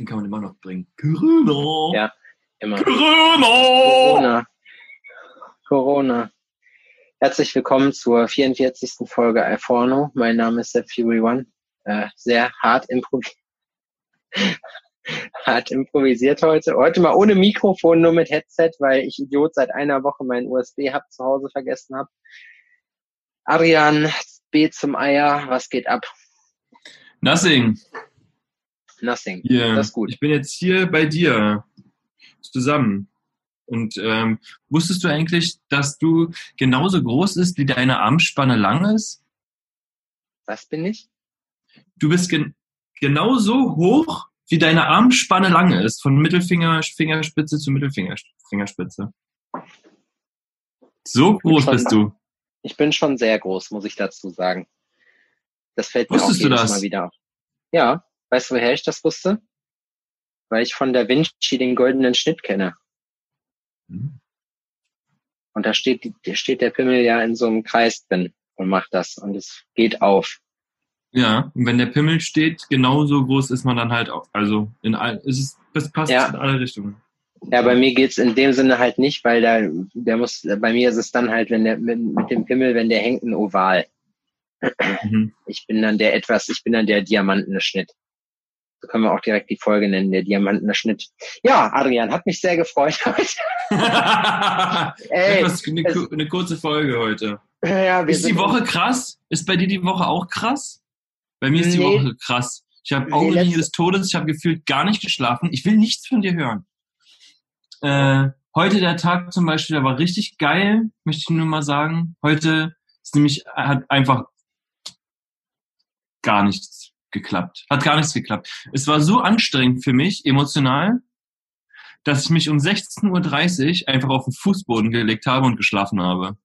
Den kann man immer noch bringen. Corona. Ja, immer. Corona. Corona. Corona. Herzlich willkommen zur 44. Folge iPhone. Mein Name ist Sepp Fury One. Äh, sehr hart, improvis hart improvisiert heute. Heute mal ohne Mikrofon, nur mit Headset, weil ich Idiot seit einer Woche meinen USB-Hub zu Hause vergessen habe. Adrian, B zum Eier, was geht ab? Nothing. Nothing. Yeah. Das ist gut. Ich bin jetzt hier bei dir zusammen. Und ähm, wusstest du eigentlich, dass du genauso groß ist, wie deine Armspanne lang ist? Was bin ich? Du bist gen genauso hoch, wie deine Armspanne lang ist, von Mittelfinger, Fingerspitze zu Mittelfingerspitze. So groß Schon- bist du. Ich bin schon sehr groß, muss ich dazu sagen. Das fällt mir Wusstest auch du jedes das? Mal wieder auf. Ja, weißt du, woher ich das wusste? Weil ich von Da Vinci den goldenen Schnitt kenne. Hm. Und da steht, da steht der Pimmel ja in so einem Kreis drin und macht das. Und es geht auf. Ja, und wenn der Pimmel steht, genauso groß ist man dann halt auch. Also in all, ist es, passt Ja. in alle Richtungen. Ja, bei mir geht's in dem Sinne halt nicht, weil da, der muss, bei mir ist es dann halt, wenn der, mit, mit dem Pimmel, wenn der hängt, ein Oval. Mhm. Ich bin dann der etwas, ich bin dann der diamantene Schnitt. So können wir auch direkt die Folge nennen, der diamantene Schnitt. Ja, Adrian, hat mich sehr gefreut heute. Ey, Etwas, eine, eine kurze Folge heute. ja, Ist die Woche krass? Ist bei dir die Woche auch krass? Bei mir ist die Nee. Woche krass. Ich habe Augenlinie des Todes, ich habe gefühlt gar nicht geschlafen. Ich will nichts von dir hören. Äh, heute der Tag zum Beispiel, der war richtig geil, möchte ich nur mal sagen. Heute ist nämlich, hat einfach gar nichts geklappt. Hat gar nichts geklappt. Es war so anstrengend für mich, emotional, dass ich mich um 16.30 Uhr einfach auf den Fußboden gelegt habe und geschlafen habe.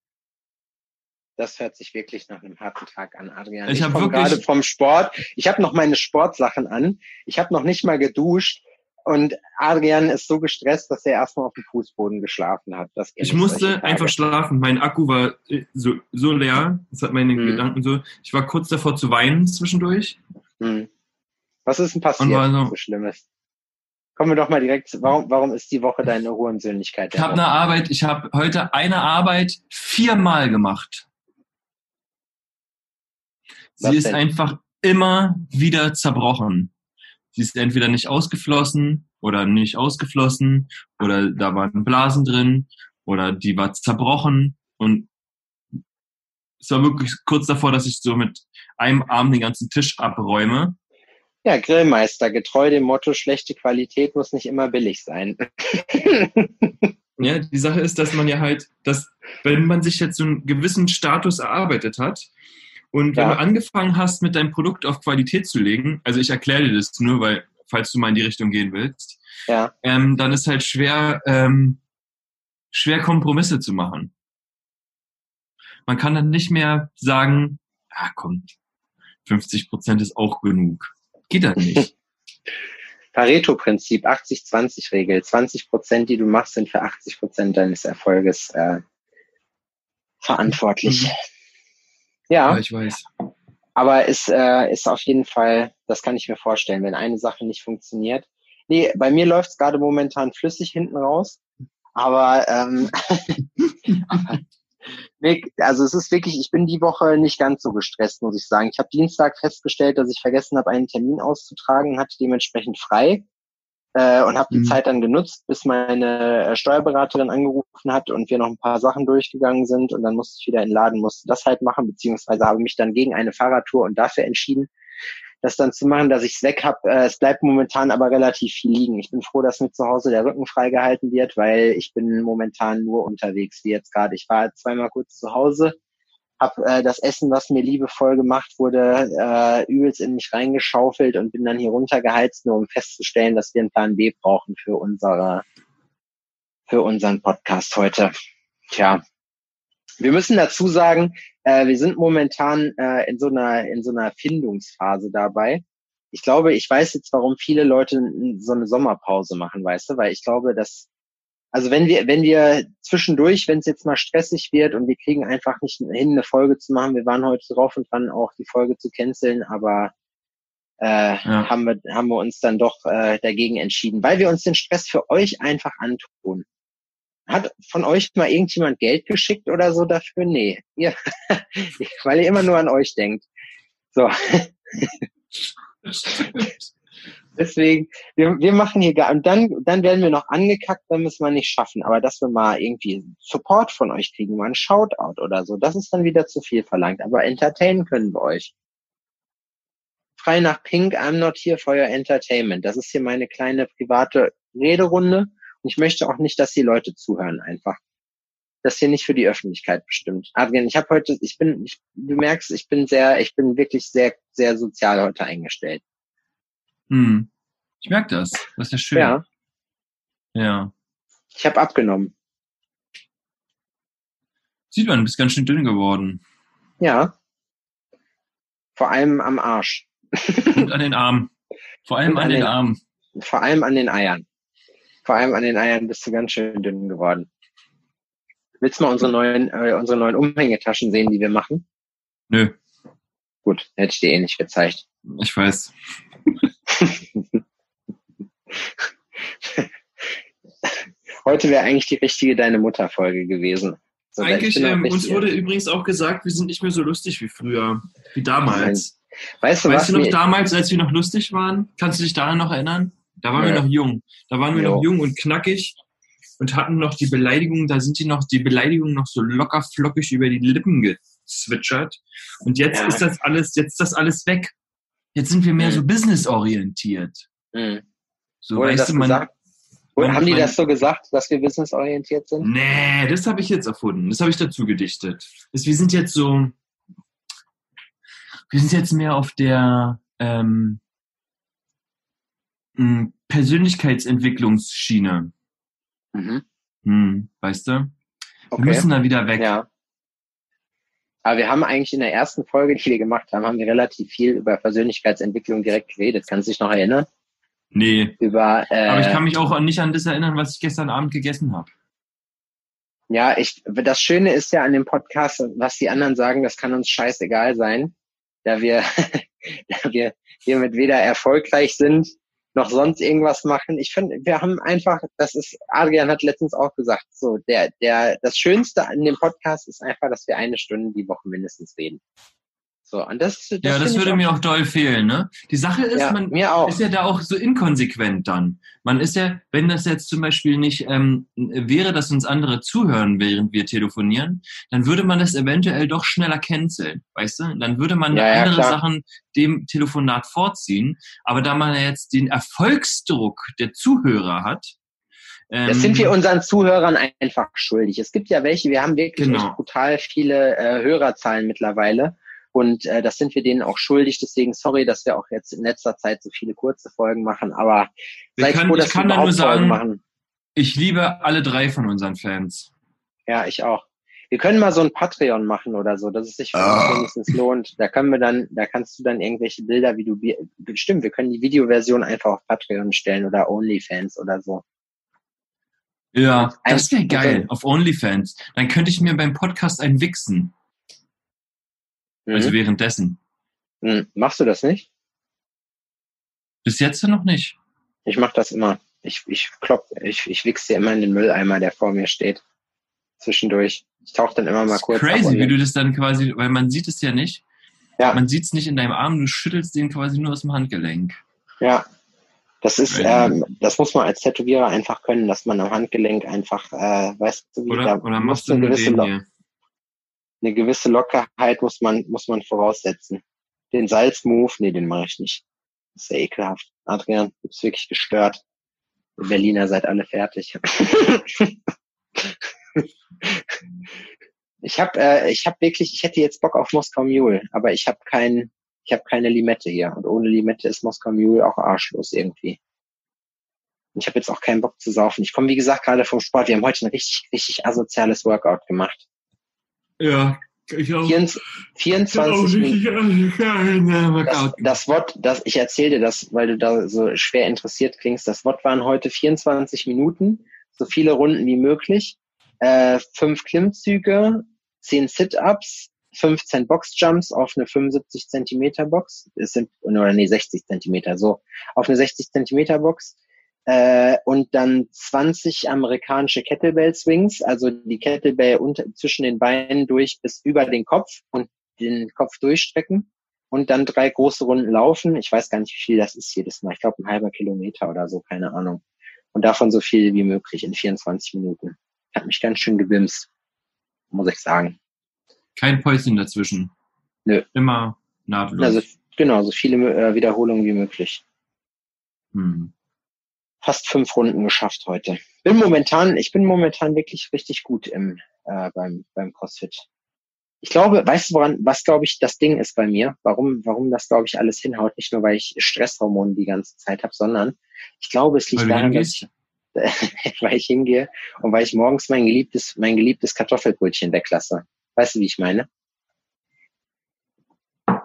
Das hört sich wirklich nach einem harten Tag an, Adrian. Ich hab komm wirklich- gerade vom Sport. Ich habe noch meine Sportsachen an. Ich habe noch nicht mal geduscht. Und Adrian ist so gestresst, dass er erstmal auf dem Fußboden geschlafen hat. Ich musste einfach schlafen. Mein Akku war äh, so, so leer. Das hat meine Mhm. Gedanken so. Ich war kurz davor zu weinen zwischendurch. Hm. Was ist denn passiert? War so- so Schlimmes. Kommen wir doch mal direkt. Warum, warum ist die Woche deine Hurensöhnlichkeit? Ich habe eine Arbeit, ich habe heute eine Arbeit viermal gemacht. Was Sie ist denn? einfach immer wieder zerbrochen. Sie ist entweder nicht ausgeflossen oder nicht ausgeflossen oder da waren Blasen drin oder die war zerbrochen und es war wirklich kurz davor, dass ich so mit einem Arm den ganzen Tisch abräume. Ja, Grillmeister, getreu dem Motto, schlechte Qualität muss nicht immer billig sein. Ja, die Sache ist, dass man ja halt, dass, wenn man sich jetzt so einen gewissen Status erarbeitet hat und wenn Ja. du angefangen hast, mit deinem Produkt auf Qualität zu legen, also ich erkläre dir das nur, weil, falls du mal in die Richtung gehen willst, ja, ähm, dann ist halt schwer, ähm, schwer Kompromisse zu machen. Man kann dann nicht mehr sagen, ah komm, 50 Prozent ist auch genug. Geht das nicht. Pareto-Prinzip, 80-20-Regel. 20 Prozent, die du machst, sind für 80 Prozent deines Erfolges äh, verantwortlich. Mhm. Ja, Ja, ich weiß. aber es äh, ist auf jeden Fall, das kann ich mir vorstellen, wenn eine Sache nicht funktioniert. Nee, bei mir läuft es gerade momentan flüssig hinten raus. Aber ähm, nee, also es ist wirklich, ich bin die Woche nicht ganz so gestresst, muss ich sagen. Ich habe Dienstag festgestellt, dass ich vergessen habe, einen Termin auszutragen, hatte dementsprechend frei äh, und habe die Mhm. Zeit dann genutzt, bis meine äh, Steuerberaterin angerufen hat und wir noch ein paar Sachen durchgegangen sind und dann musste ich wieder in den Laden, musste das halt machen, beziehungsweise habe mich dann gegen eine Fahrradtour und dafür entschieden, das dann zu machen, dass ich es weg habe. Äh, es bleibt momentan aber relativ viel liegen. Ich bin froh, dass mir zu Hause der Rücken freigehalten wird, weil ich bin momentan nur unterwegs, wie jetzt gerade. Ich war zweimal kurz zu Hause, habe äh, das Essen, was mir liebevoll gemacht wurde, äh, übelst in mich reingeschaufelt und bin dann hier runtergeheizt, nur um festzustellen, dass wir einen Plan B brauchen für unsere für unseren Podcast heute. Tja, wir müssen dazu sagen, äh, wir sind momentan äh, in so einer in so einer Findungsphase dabei. Ich glaube, ich weiß jetzt, warum viele Leute so eine Sommerpause machen, weißt du, weil ich glaube, dass also wenn wir wenn wir zwischendurch, wenn es jetzt mal stressig wird und wir kriegen einfach nicht hin, eine Folge zu machen, wir waren heute drauf und dran, auch die Folge zu canceln, aber äh, ja. haben, wir, haben wir uns dann doch äh, dagegen entschieden, weil wir uns den Stress für euch einfach antun. Hat von euch mal irgendjemand Geld geschickt oder so dafür? Nee. Ihr, weil ihr immer nur an euch denkt. So. Deswegen, wir, wir machen hier gar, und dann, dann werden wir noch angekackt, wenn wir es mal nicht schaffen. Aber dass wir mal irgendwie Support von euch kriegen, mal ein Shoutout oder so, das ist dann wieder zu viel verlangt. Aber entertainen können wir euch. Frei nach Pink, I'm not here for your entertainment. Das ist hier meine kleine private Rederunde. Ich möchte auch nicht, dass die Leute zuhören einfach. Das hier nicht für die Öffentlichkeit bestimmt. Adrian, ich habe heute, ich bin, ich, du merkst, ich bin sehr, ich bin wirklich sehr, sehr sozial heute eingestellt. Hm. Ich merke das. Das ist ja schön. Ja. Ja. Ich habe abgenommen. Sieht man, du bist ganz schön dünn geworden. Ja. Vor allem am Arsch. Und an den Armen. Vor allem an, an, den, den Armen. Vor allem an den Eiern. Vor allem an den Eiern bist du ganz schön dünn geworden. Willst du mal unsere neuen, äh, unsere neuen Umhängetaschen sehen, die wir machen? Nö. Gut, hätte ich dir eh nicht gezeigt. Ich weiß. Heute wäre eigentlich die richtige Deine Mutter-Folge gewesen. So, eigentlich, ähm, uns wurde übrigens auch gesagt, wir sind nicht mehr so lustig wie früher, wie damals. Weißt du, weißt du noch damals, als wir noch lustig waren? Kannst du dich daran noch erinnern? Da waren ja. wir noch jung. Da waren wir jo. noch jung und knackig und hatten noch die Beleidigung, da sind die noch, die Beleidigungen noch so locker flockig über die Lippen gezwitschert. Und jetzt ja. ist das alles, jetzt ist das alles weg. Jetzt sind wir mehr mhm. so businessorientiert. Mhm. So, Wurde weißt du, man, gesagt? man, haben die das so gesagt, dass wir businessorientiert sind? Nee, das habe ich jetzt erfunden. Das habe ich dazu gedichtet. Das, wir sind jetzt so, wir sind jetzt mehr auf der ähm, Persönlichkeitsentwicklungsschiene. Mhm. Hm, weißt du? Okay. Wir müssen da wieder weg. Ja. Aber wir haben eigentlich in der ersten Folge, die wir gemacht haben, haben wir relativ viel über Persönlichkeitsentwicklung direkt geredet. Kannst du dich noch erinnern? Nee. Über, äh, Aber ich kann mich auch nicht an das erinnern, was ich gestern Abend gegessen habe. Ja, ich, das Schöne ist ja an dem Podcast, was die anderen sagen, das kann uns scheißegal sein, da wir, da wir hiermit weder erfolgreich sind, noch sonst irgendwas machen. Ich finde, wir haben einfach, das ist, Adrian hat letztens auch gesagt, so, der, der, das Schönste an dem Podcast ist einfach, dass wir eine Stunde die Woche mindestens reden. So, und das, das ja, das würde auch mir auch doll fehlen, ne? Die Sache ist, ja, man ist ja da auch so inkonsequent dann. Man ist ja, wenn das jetzt zum Beispiel nicht ähm, wäre, dass uns andere zuhören, während wir telefonieren, dann würde man das eventuell doch schneller canceln, weißt du? Dann würde man ja, andere ja, Sachen dem Telefonat vorziehen. Aber da man ja jetzt den Erfolgsdruck der Zuhörer hat, ähm, das sind wir unseren Zuhörern einfach schuldig. Es gibt ja welche, wir haben wirklich genau. brutal viele äh, Hörerzahlen mittlerweile. Und äh, das sind wir denen auch schuldig. Deswegen sorry, dass wir auch jetzt in letzter Zeit so viele kurze Folgen machen. Aber wir seid können, froh, dass ich kann wir nur sagen, machen. Ich liebe alle drei von unseren Fans. Ja, ich auch. Wir können mal so ein Patreon machen oder so, dass es sich oh. wenigstens lohnt. Da können wir dann, da kannst du dann irgendwelche Bilder, wie du, bestimmt, wir können die Videoversion einfach auf Patreon stellen oder OnlyFans oder so. Ja, das wäre geil, auf OnlyFans. Dann könnte ich mir beim Podcast ein wichsen. Also mhm. währenddessen. Mhm. Machst du das nicht? Bis jetzt noch nicht. Ich mach das immer. Ich, ich klopp, ich, ich wichse immer in den Mülleimer, der vor mir steht. Zwischendurch. Ich tauche dann immer mal kurz. Crazy, wie du das dann quasi, weil man sieht es ja nicht. Ja. Man sieht es nicht in deinem Arm, du schüttelst den quasi nur aus dem Handgelenk. Ja. Das ist, ähm, das muss man als Tätowierer einfach können, dass man am Handgelenk einfach, äh, weißt du, wie oder, da oder machst du nur den hier? Eine gewisse Lockerheit muss man, muss man voraussetzen. Den Salzmove, nee, den mache ich nicht. Das ist ja ekelhaft. Adrian, du bist wirklich gestört. Ihr Berliner seid alle fertig. ich habe äh, ich hab wirklich, ich hätte jetzt Bock auf Moskau Mule, aber ich habe kein, ich habe keine Limette hier. Und ohne Limette ist Moskau Mule auch arschlos irgendwie. Ich habe jetzt auch keinen Bock zu saufen. Ich komme, wie gesagt, gerade vom Sport. Wir haben heute ein richtig, richtig asoziales Workout gemacht. Ja, ich auch. 24 Minuten. Das, das Wort, das, ich erzähle dir das, weil du da so schwer interessiert klingst. Das Wort waren heute 24 Minuten, so viele Runden wie möglich, äh, fünf Klimmzüge, zehn Sit-Ups, 15 Boxjumps auf eine 75 Zentimeter Box. Es sind, oder nee, 60 Zentimeter, so. Auf eine 60 Zentimeter Box. Äh, und dann 20 amerikanische Kettlebell Swings, also die Kettlebell unter, zwischen den Beinen durch bis über den Kopf und den Kopf durchstrecken und dann drei große Runden laufen. Ich weiß gar nicht, wie viel das ist jedes Mal. Ich glaube, ein halber Kilometer oder so, keine Ahnung. Und davon so viel wie möglich in 24 Minuten. Hat mich ganz schön gebimst, muss ich sagen. Kein Päuschen dazwischen. Nö. Immer nahtlos. Also, genau, so viele äh, Wiederholungen wie möglich. Hm. Fast fünf Runden geschafft heute. Bin momentan, ich bin momentan wirklich richtig gut im, äh, beim, beim CrossFit. Ich glaube, weißt du, woran, was glaube ich das Ding ist bei mir? Warum, warum das glaube ich alles hinhaut? Nicht nur, weil ich Stresshormone die ganze Zeit habe, sondern ich glaube, es liegt Weil daran, dass ich, weil ich hingehe und weil ich morgens mein geliebtes, mein geliebtes Kartoffelbrötchen weglasse. Weißt du, wie ich meine?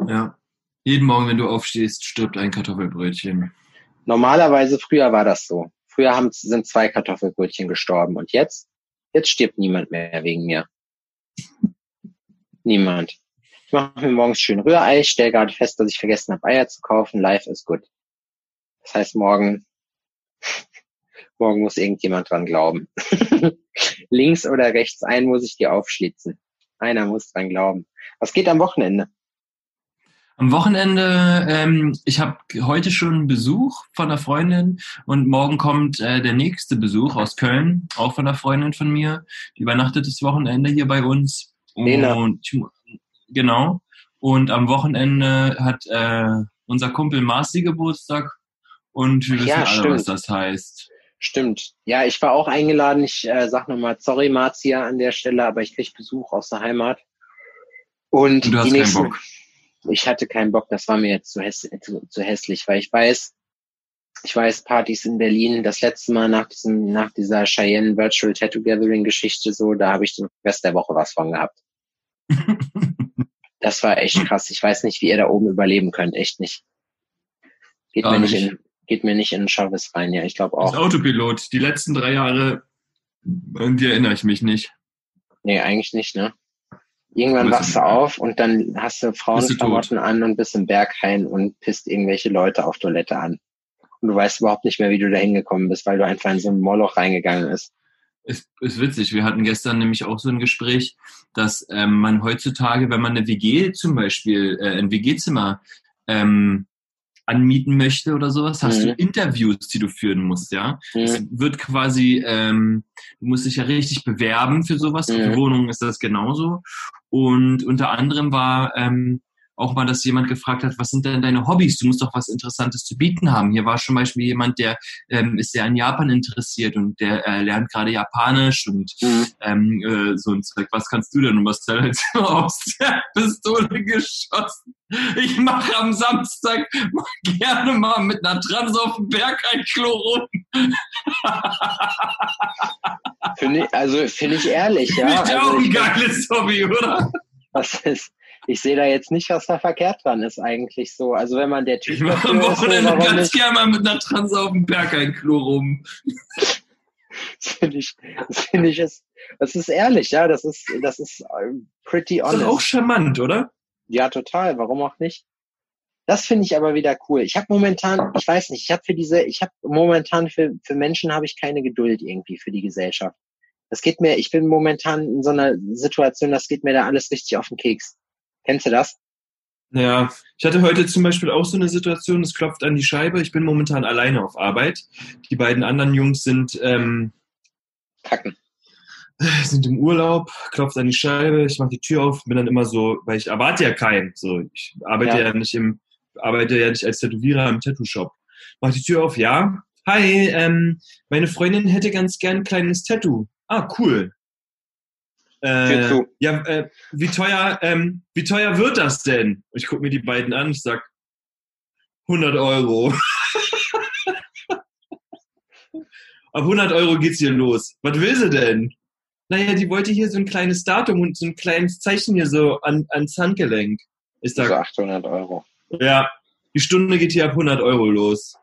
Ja. Jeden Morgen, wenn du aufstehst, stirbt ein Kartoffelbrötchen. Normalerweise früher war das so. Früher haben, sind zwei Kartoffelbrötchen gestorben und jetzt, jetzt stirbt niemand mehr wegen mir. Niemand. Ich mache mir morgens schön Rührei, stelle gerade fest, dass ich vergessen habe, Eier zu kaufen. Life is good. Das heißt, morgen, morgen muss irgendjemand dran glauben. Links oder rechts ein muss ich dir aufschlitzen. Einer muss dran glauben. Was geht am Wochenende? Am Wochenende, ähm, ich habe heute schon Besuch von einer Freundin und morgen kommt äh, der nächste Besuch aus Köln, auch von einer Freundin von mir. Die übernachtet das Wochenende hier bei uns. Und genau. Und am Wochenende hat äh, unser Kumpel Marci Geburtstag und wir wissen ja, alle, stimmt. was das heißt. Stimmt. Ja, ich war auch eingeladen. Ich äh, sag nochmal, sorry Marzia an der Stelle, aber ich krieg Besuch aus der Heimat. Und, Und du hast die keinen nächsten, Bock. Ich hatte keinen Bock, das war mir jetzt zu, häss zu, zu hässlich, weil ich weiß, ich weiß, Partys in Berlin, das letzte Mal nach diesem, nach dieser Cheyenne Virtual Tattoo Gathering Geschichte so, da habe ich den Rest der Woche was von gehabt. Das war echt krass. Ich weiß nicht, wie ihr da oben überleben könnt, echt nicht. Geht Gar mir nicht in, geht mir nicht in den Schavis rein, ja, ich glaube auch. Autopilot, die letzten drei Jahre, an die erinnere ich mich nicht. Nee, eigentlich nicht, ne? Irgendwann wachst du auf und dann hast du Frauenklamotten an und bist im Berghain und pisst irgendwelche Leute auf Toilette an. Und du weißt überhaupt nicht mehr, wie du da hingekommen bist, weil du einfach in so ein Moloch reingegangen bist. Ist, ist witzig. Wir hatten gestern nämlich auch so ein Gespräch, dass ähm, man heutzutage, wenn man eine WG zum Beispiel, äh, ein WG-Zimmer ähm, anmieten möchte oder sowas, hast Mhm. du Interviews, die du führen musst, ja. Es Mhm. wird quasi, ähm, du musst dich ja richtig bewerben für sowas. Mhm. Für Wohnungen ist das genauso. Und unter anderem war ähm, auch mal, dass jemand gefragt hat, was sind denn deine Hobbys? Du musst doch was Interessantes zu bieten haben. Hier war zum Beispiel jemand, der ähm, ist sehr an Japan interessiert und der äh, lernt gerade Japanisch und Mhm. ähm, äh, so ein Zeug. Was kannst du denn? Und was halt so aus der Pistole geschossen. Ich mache am Samstag gerne mal mit einer Trans auf dem Berg ein Klo rum. Finde ich, also finde ich ehrlich, ja. Nicht auch Also ein ich, geiles Hobby, oder? was ist, ich sehe da jetzt nicht, was da verkehrt dran ist eigentlich so. Also wenn man der Typ Ich mache am ist, Wochenende warum ganz gerne mal mit einer Trans auf dem Berg ein Klo rum. Das finde ich, das finde ich ist, das ist ehrlich, ja. Das ist, das ist äh, pretty Ist honest. doch auch charmant, oder? Ja, total. Warum auch nicht? Das finde ich aber wieder cool. Ich habe momentan, ich weiß nicht, ich habe für diese, ich habe momentan für, für Menschen habe ich keine Geduld irgendwie für die Gesellschaft. Das geht mir, ich bin momentan in so einer Situation, das geht mir da alles richtig auf den Keks. Kennst du das? Ja, ich hatte heute zum Beispiel auch so eine Situation, es klopft an die Scheibe. Ich bin momentan alleine auf Arbeit. Die beiden anderen Jungs sind, ähm, Kacken. sind im Urlaub, klopft an die Scheibe, ich mache die Tür auf, bin dann immer so, weil ich erwarte ja keinen. So, ich arbeite ja, Ja. nicht im, arbeite ja nicht als Tätowierer im Tattoo-Shop. Mach die Tür auf, ja. Hi, ähm, meine Freundin hätte ganz gern ein kleines Tattoo. Ah, cool. Äh, zu. ja, äh, wie teuer, ähm, wie teuer wird das denn? Ich gucke mir die beiden an, ich sag 100 Euro. Ab 100 Euro geht's hier los. Was will sie denn? Naja, die wollte hier so ein kleines Datum und so ein kleines Zeichen hier so an, ans Handgelenk. Ich sag, 800 Euro. ja, die Stunde geht hier ab 100 Euro los.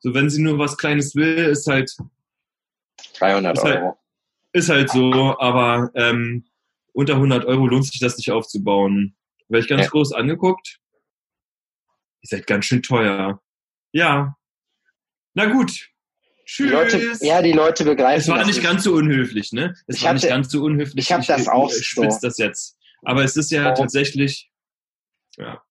So, wenn sie nur was Kleines will, ist halt, 300 Ist halt- Euro. Ist halt so, aber ähm, unter 100 Euro lohnt sich das nicht aufzubauen. Werde ich ganz Ja. groß angeguckt. Ihr seid ganz schön teuer. Ja. Na gut. Die Tschüss. Leute, ja, die Leute begreifen es war nicht ganz so unhöflich, ne? Es Ich war nicht hatte- ganz so unhöflich. ich hab das auch Ich spitz so. das jetzt. Aber es ist ja Oh. tatsächlich, ja.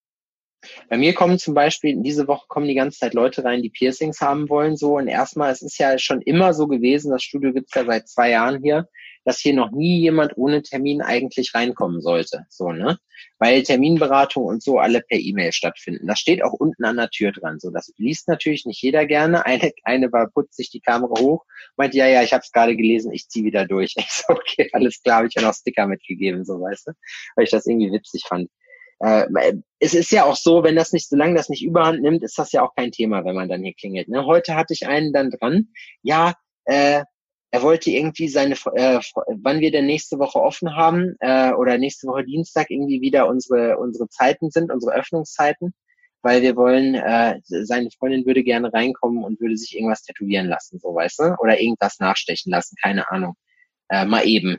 Bei mir kommen zum Beispiel, diese Woche kommen die ganze Zeit Leute rein, die Piercings haben wollen, so. Und erstmal, es ist ja schon immer so gewesen, das Studio gibt's ja seit zwei Jahren hier, dass hier noch nie jemand ohne Termin eigentlich reinkommen sollte, so, ne? Weil Terminberatung und so alle per E-Mail stattfinden. Das steht auch unten an der Tür dran, so. Das liest natürlich nicht jeder gerne. Eine, eine war, putzt sich die Kamera hoch, meint, ja, ja, ich habe es gerade gelesen, ich zieh wieder durch. Ich so, okay, alles klar, habe ich ja noch Sticker mitgegeben, so, weißt du? Weil ich das irgendwie witzig fand. Äh, es ist ja auch so, wenn das nicht, solange das nicht überhand nimmt, ist das ja auch kein Thema, wenn man dann hier klingelt. Ne? Heute hatte ich einen dann dran, ja, äh, er wollte irgendwie seine, äh, wann wir denn nächste Woche offen haben äh, oder nächste Woche Dienstag irgendwie wieder unsere unsere Zeiten sind, unsere Öffnungszeiten, weil wir wollen, äh, seine Freundin würde gerne reinkommen und würde sich irgendwas tätowieren lassen, so weißt du, oder irgendwas nachstechen lassen, keine Ahnung, äh, mal eben.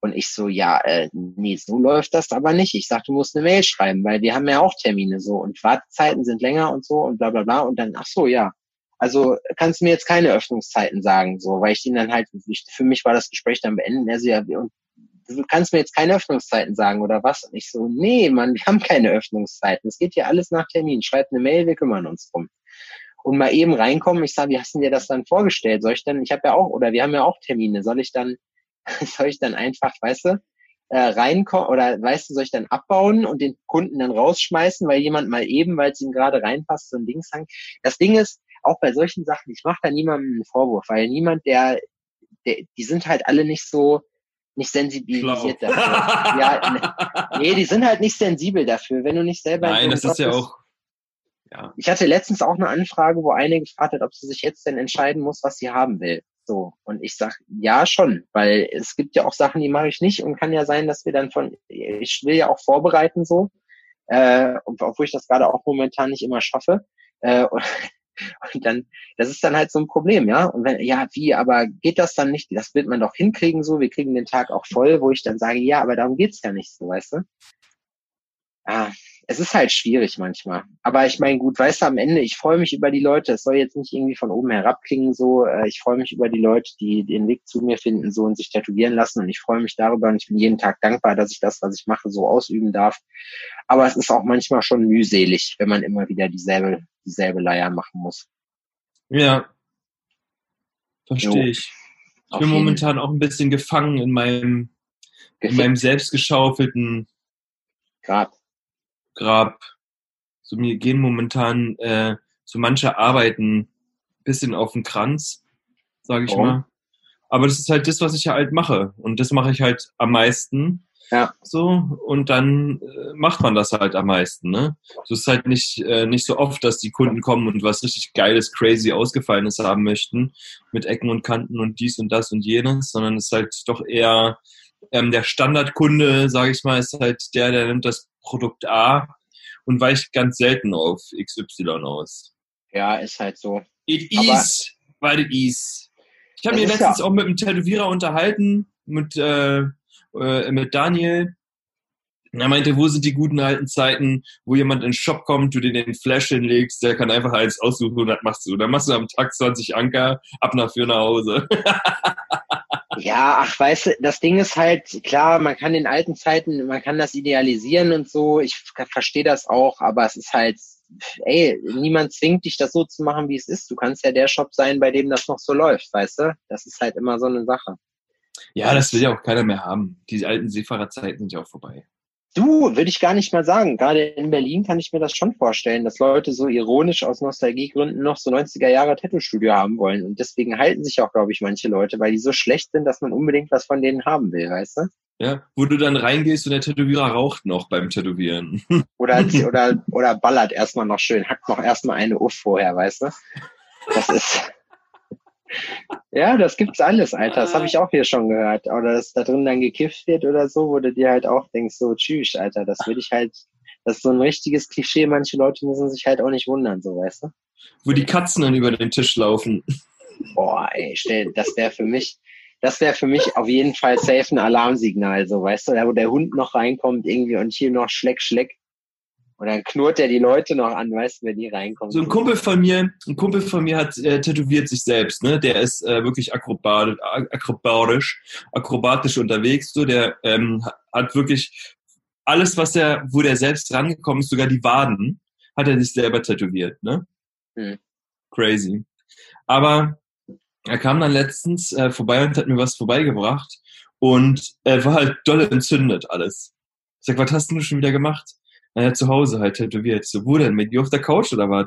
Und ich so, ja, äh, nee, so läuft das aber nicht. Ich sag, du musst eine Mail schreiben, weil wir haben ja auch Termine so und Wartezeiten sind länger und so und bla bla bla. Und dann, ach so, ja. Also kannst du mir jetzt keine Öffnungszeiten sagen, so, weil ich den dann halt, ich, für mich war das Gespräch dann beendet. Er so, ja, und du kannst mir jetzt keine Öffnungszeiten sagen oder was? Und ich so, nee, Mann, wir haben keine Öffnungszeiten. Es geht hier alles nach Termin. Schreib eine Mail, wir kümmern uns drum. Und mal eben reinkommen, ich sage, wie hast du dir das dann vorgestellt? Soll ich dann, ich habe ja auch, oder wir haben ja auch Termine, soll ich dann, soll ich dann einfach, weißt du, äh, reinkommen oder weißt du, soll ich dann abbauen und den Kunden dann rausschmeißen, weil jemand mal eben, weil es ihm gerade reinpasst, so ein Ding sagt. Das Ding ist, auch bei solchen Sachen, ich mache da niemandem einen Vorwurf, weil niemand, der, der, die sind halt alle nicht so, nicht sensibilisiert Schlau. dafür. ja, ne, nee, die sind halt nicht sensibel dafür, wenn du nicht selber Nein, das ist Job ja bist. auch, ja. Ich hatte letztens auch eine Anfrage, wo eine gefragt hat, ob sie sich jetzt denn entscheiden muss, was sie haben will. So. Und ich sag, ja, schon, weil es gibt ja auch Sachen, die mache ich nicht und kann ja sein, dass wir dann von, ich will ja auch vorbereiten so, äh, obwohl ich das gerade auch momentan nicht immer schaffe. Äh, und, und dann, das ist dann halt so ein Problem, ja. Und wenn, ja, wie, aber geht das dann nicht? Das wird man doch hinkriegen so, wir kriegen den Tag auch voll, wo ich dann sage, ja, aber darum geht's ja nicht so, weißt du? Ah, es ist halt schwierig manchmal. Aber ich meine, gut, weißt du, am Ende, ich freue mich über die Leute. Es soll jetzt nicht irgendwie von oben herab klingen, so. Äh, Ich freue mich über die Leute, die den Weg zu mir finden, so und sich tätowieren lassen. Und ich freue mich darüber und ich bin jeden Tag dankbar, dass ich das, was ich mache, so ausüben darf. Aber es ist auch manchmal schon mühselig, wenn man immer wieder dieselbe, dieselbe Leier machen muss. Ja. Verstehe Jo. ich. Ich Auf bin momentan auch ein bisschen gefangen in meinem, in meinem selbstgeschaufelten Grad. Grab. So mir gehen momentan äh, so manche Arbeiten bisschen auf den Kranz, sage ich Warum? mal. Aber das ist halt das, was ich ja halt mache. Und das mache ich halt am meisten. Ja. So, und dann äh, macht man das halt am meisten, ne? So ist halt nicht, äh, nicht so oft, dass die Kunden kommen und was richtig Geiles, crazy Ausgefallenes haben möchten, mit Ecken und Kanten und dies und das und jenes, sondern es ist halt doch eher ähm, der Standardkunde, sage ich mal, ist halt der, der nimmt das Produkt A und weicht ganz selten auf XY aus. Ja, ist halt so. It Aber- is, weil it is. Ich habe ist letztens ja- auch mit einem Tätowierer unterhalten, mit, äh, äh, mit Daniel. Und Er meinte, wo sind die guten alten Zeiten, wo jemand in den Shop kommt, du dir den Flash hinlegst, der kann einfach eins aussuchen und das machst du. Dann machst du am Tag 20 Anker, ab nach für nach Hause. Ja, ach, weißt du, das Ding ist halt, klar, man kann in alten Zeiten, man kann das idealisieren und so, ich verstehe das auch, aber es ist halt, ey, niemand zwingt dich, das so zu machen, wie es ist. Du kannst ja der Shop sein, bei dem das noch so läuft, weißt du? Das ist halt immer so eine Sache. Ja, das will ja auch keiner mehr haben. Die alten Seefahrerzeiten sind ja auch vorbei. Du, würde ich gar nicht mal sagen. Gerade in Berlin kann ich mir das schon vorstellen, dass Leute so ironisch aus Nostalgiegründen noch so 90er Jahre Tattoo-Studio haben wollen. Und deswegen halten sich auch, glaube ich, manche Leute, weil die so schlecht sind, dass man unbedingt was von denen haben will, weißt du? Ja, wo du dann reingehst und der Tätowierer raucht noch beim Tätowieren. Oder, oder, oder ballert erstmal noch schön, hackt noch erstmal eine Uff vorher, weißt du? Das ist. Ja, das gibt's alles, Alter. Das habe ich auch hier schon gehört. Oder dass da drin dann gekifft wird oder so, wo du dir halt auch denkst, so tschüss, Alter, das würde ich halt, das ist so ein richtiges Klischee. Manche Leute müssen sich halt auch nicht wundern, so weißt du? wo die Katzen dann über den Tisch laufen. Boah, ey, stell, das wäre für mich, das wäre für mich auf jeden Fall safe ein Alarmsignal, so weißt du, da wo der Hund noch reinkommt irgendwie und hier noch Schleck, Schleck. Und dann knurrt er die Leute noch an, weißt du, wenn die reinkommen. So ein Kumpel von mir, ein Kumpel von mir hat äh, tätowiert sich selbst, ne? Der ist äh, wirklich akrobatisch, akrobatisch, akrobatisch unterwegs, so der ähm, hat wirklich alles, was er, wo der selbst rangekommen ist, sogar die Waden, hat er sich selber tätowiert, ne? Hm. Crazy. Aber er kam dann letztens äh, vorbei und hat mir was vorbeigebracht und er war halt doll entzündet alles. Ich sag, was hast du schon wieder gemacht? Naja, zu Hause halt tätowiert. So, wo denn? Mit dir auf der Couch oder was?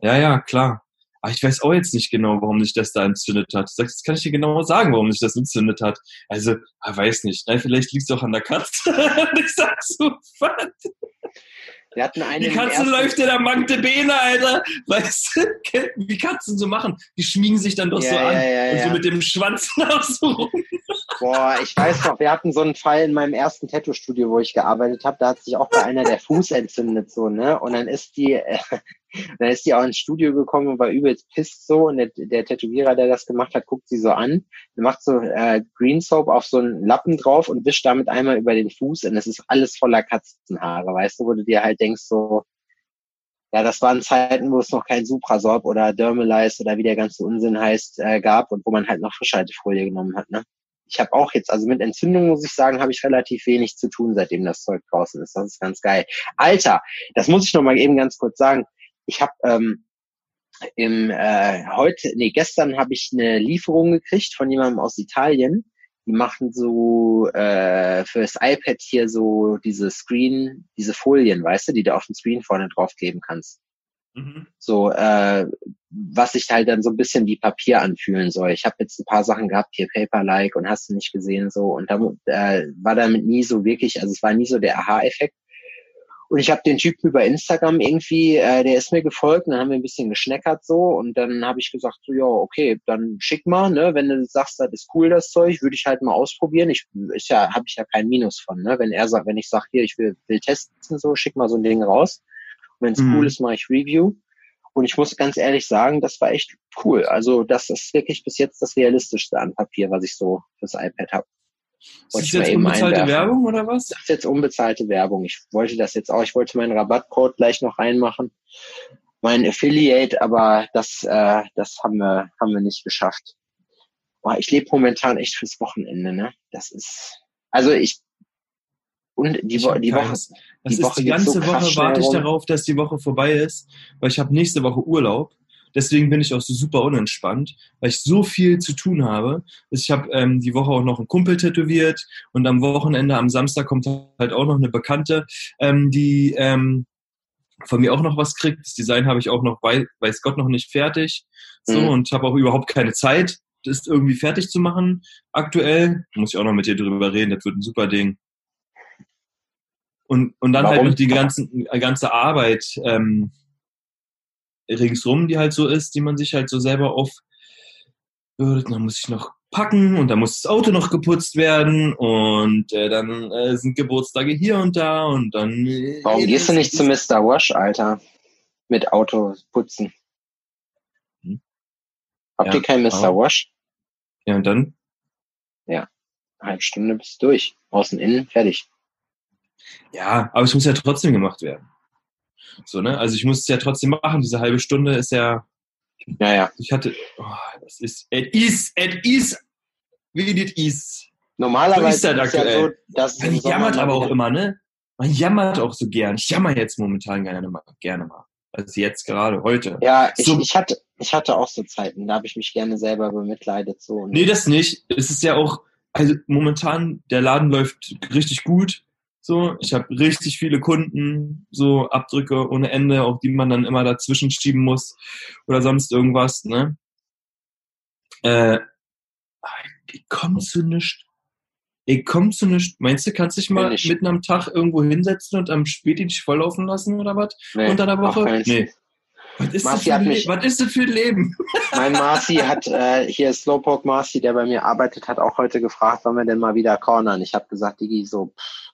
Ja, ja, klar. Aber ich weiß auch jetzt nicht genau, warum sich das da entzündet hat. Ich sag, das kann ich dir genau sagen, warum sich das entzündet hat. Also, ich weiß nicht. Na, vielleicht liegt es auch an der Katze. ich sag so, was? Wir hatten eine die Katze läuft in der Magde Bene, Alter. Weißt du, wie Katzen so machen? Die schmiegen sich dann doch Ja, so an ja, ja, und so ja. mit dem Schwanz nach so rum. Boah, ich weiß noch, wir hatten so einen Fall in meinem ersten Tattoo-Studio, wo ich gearbeitet habe. Da hat sich auch bei einer der Fuß entzündet, so, ne? Und dann ist die, äh, dann ist die auch ins Studio gekommen und war übelst pisst so. Und der, der Tätowierer, der das gemacht hat, guckt sie so an, macht so äh, Green Soap auf so einen Lappen drauf und wischt damit einmal über den Fuß. Und es ist alles voller Katzenhaare, weißt du, wo du dir halt denkst, so, ja, das waren Zeiten, wo es noch kein Suprasorb oder Dermalize oder wie der ganze Unsinn heißt, äh, gab und wo man halt noch Frischhaltefolie genommen hat, ne? Ich habe auch jetzt, also mit Entzündung muss ich sagen, habe ich relativ wenig zu tun, seitdem das Zeug draußen ist. Das ist ganz geil. Alter, das muss ich noch mal eben ganz kurz sagen. Ich habe ähm, im äh, heute, nee, gestern habe ich eine Lieferung gekriegt von jemandem aus Italien. Die machen so äh, fürs iPad hier so diese Screen, diese Folien, weißt du, die du auf dem Screen vorne draufkleben kannst Mhm. so äh, was sich halt dann so ein bisschen wie Papier anfühlen soll. Ich habe jetzt ein paar Sachen gehabt, hier Paper-like und hast du nicht gesehen so und da äh, war damit nie so wirklich, also es war nie so der Aha-Effekt. Und ich habe den Typen über Instagram irgendwie, äh, der ist mir gefolgt und dann haben wir ein bisschen geschneckert so und dann habe ich gesagt so, ja, okay, dann schick mal, ne, wenn du sagst, das ist cool das Zeug, würde ich halt mal ausprobieren. Ich ist ja, habe ich ja keinen Minus von, ne, wenn er sagt, wenn ich sage, hier, ich will, will testen so, schick mal so ein Ding raus. Wenn es Mhm. cool ist, mache ich Review. Und ich muss ganz ehrlich sagen, das war echt cool. Also das ist wirklich bis jetzt das realistischste an Papier, was ich so fürs iPad habe. Ist Wollte das ich mal jetzt unbezahlte einwerfen. Werbung oder was? Das ist jetzt unbezahlte Werbung. Ich wollte das jetzt auch. Ich wollte meinen Rabattcode gleich noch reinmachen. Mein Affiliate, aber das, äh, das haben wir, haben wir nicht geschafft. Boah, ich lebe momentan echt fürs Wochenende, ne? Das ist, also ich, und die, Ich Wo die Woche. Das die ist Woche die ganze so Woche warte ich rum. darauf, dass die Woche vorbei ist, weil ich habe nächste Woche Urlaub. Deswegen bin ich auch so super unentspannt, weil ich so viel zu tun habe. Ich habe ähm, die Woche auch noch einen Kumpel tätowiert und am Wochenende, am Samstag kommt halt auch noch eine Bekannte, ähm, die ähm, von mir auch noch was kriegt. Das Design habe ich auch noch, weiß, weiß Gott, noch nicht fertig. So Mhm. und habe auch überhaupt keine Zeit, das irgendwie fertig zu machen. Aktuell muss ich auch noch mit dir drüber reden. Das wird ein super Ding. Und, und dann halt Warum? noch die ganzen, äh, ganze Arbeit ähm, ringsrum, die halt so ist, die man sich halt so selber auf. Dann muss ich noch packen und dann muss das Auto noch geputzt werden und äh, dann äh, sind Geburtstage hier und da und dann. Äh, warum gehst du nicht zu Mr. Wash, Alter? Mit Auto putzen. Hm. Habt Ja, ihr kein Mr. Wash? Ja, und dann? Eine halbe Stunde bist du durch. Außen, innen, fertig. Ja, aber es muss ja trotzdem gemacht werden. So, ne? Also ich muss es ja trotzdem machen. Diese halbe Stunde ist ja. Ja, ja. Ich hatte. Oh, das ist. It is, it is, wie it is. Normalerweise So ist das ist ja so, dass Man jammert aber auch immer, ne? Man jammert auch so gern. Ich jammer jetzt momentan gerne mal. Gerne mal. Also jetzt gerade, heute. Ja, ich, So- ich hatte, ich hatte auch so Zeiten, da habe ich mich gerne selber bemitleidet so. Und Nee, das nicht. Es ist ja auch, also momentan, der Laden läuft richtig gut. So, ich habe richtig viele Kunden, so Abdrücke ohne Ende, auch die man dann immer dazwischen schieben muss oder sonst irgendwas, ne? Äh, ich komm zu nichts. Ich komm zu nichts. Meinst du, kannst dich mal ich. mitten am Tag irgendwo hinsetzen und am Späti dich volllaufen lassen oder was? nee, Unter der Woche? Nee. Was ist, das Marci für hat ein mich- was ist das für ein Leben? Mein Marci hat, äh, hier Slowpoke Marci, der bei mir arbeitet, hat auch heute gefragt, wann wir denn mal wieder cornern. Ich habe gesagt, Digi, so, pff,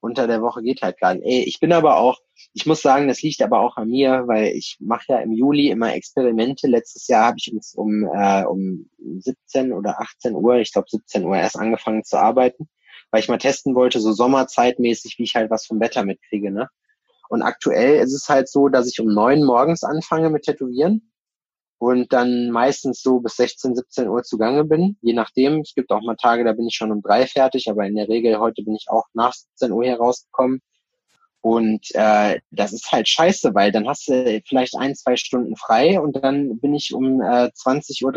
unter der Woche geht halt gar nicht. Ey, ich bin aber auch, ich muss sagen, das liegt aber auch an mir, weil ich mache ja im Juli immer Experimente. Letztes Jahr habe ich uns um, äh, um 17 oder 18 Uhr, ich glaube 17 Uhr erst angefangen zu arbeiten, weil ich mal testen wollte, so sommerzeitmäßig, wie ich halt was vom Wetter mitkriege. Ne? Und aktuell ist es halt so, dass ich um neun morgens anfange mit Tätowieren und dann meistens so bis 16, 17 Uhr zugange bin, je nachdem. Es gibt auch mal Tage, da bin ich schon um drei fertig, aber in der Regel heute bin ich auch nach 17 Uhr herausgekommen. Und äh, das ist halt scheiße, weil dann hast du vielleicht ein, zwei Stunden frei und dann bin ich um äh, 20.30 Uhr,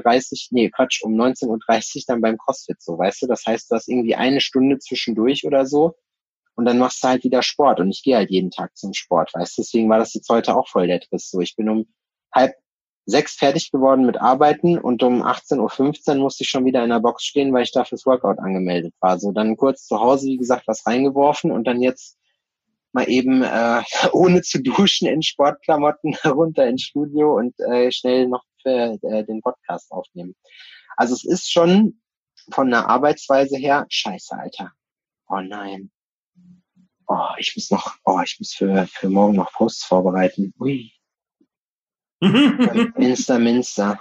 nee, Quatsch, um 19.30 Uhr dann beim CrossFit so, weißt du? Das heißt, du hast irgendwie eine Stunde zwischendurch oder so und dann machst du halt wieder Sport und ich gehe halt jeden Tag zum Sport, weißt du? Deswegen war das jetzt heute auch voll der Driss so. Ich bin um halb sechs fertig geworden mit Arbeiten und um 18.15 Uhr musste ich schon wieder in der Box stehen, weil ich da fürs Workout angemeldet war. So dann kurz zu Hause, wie gesagt, was reingeworfen und dann jetzt mal eben äh, ohne zu duschen in Sportklamotten runter ins Studio und äh, schnell noch für äh, den Podcast aufnehmen. Also es ist schon von der Arbeitsweise her scheiße, Alter. Oh nein. Oh, ich muss noch, oh, ich muss für, für morgen noch Posts vorbereiten. Ui. Insta Minster.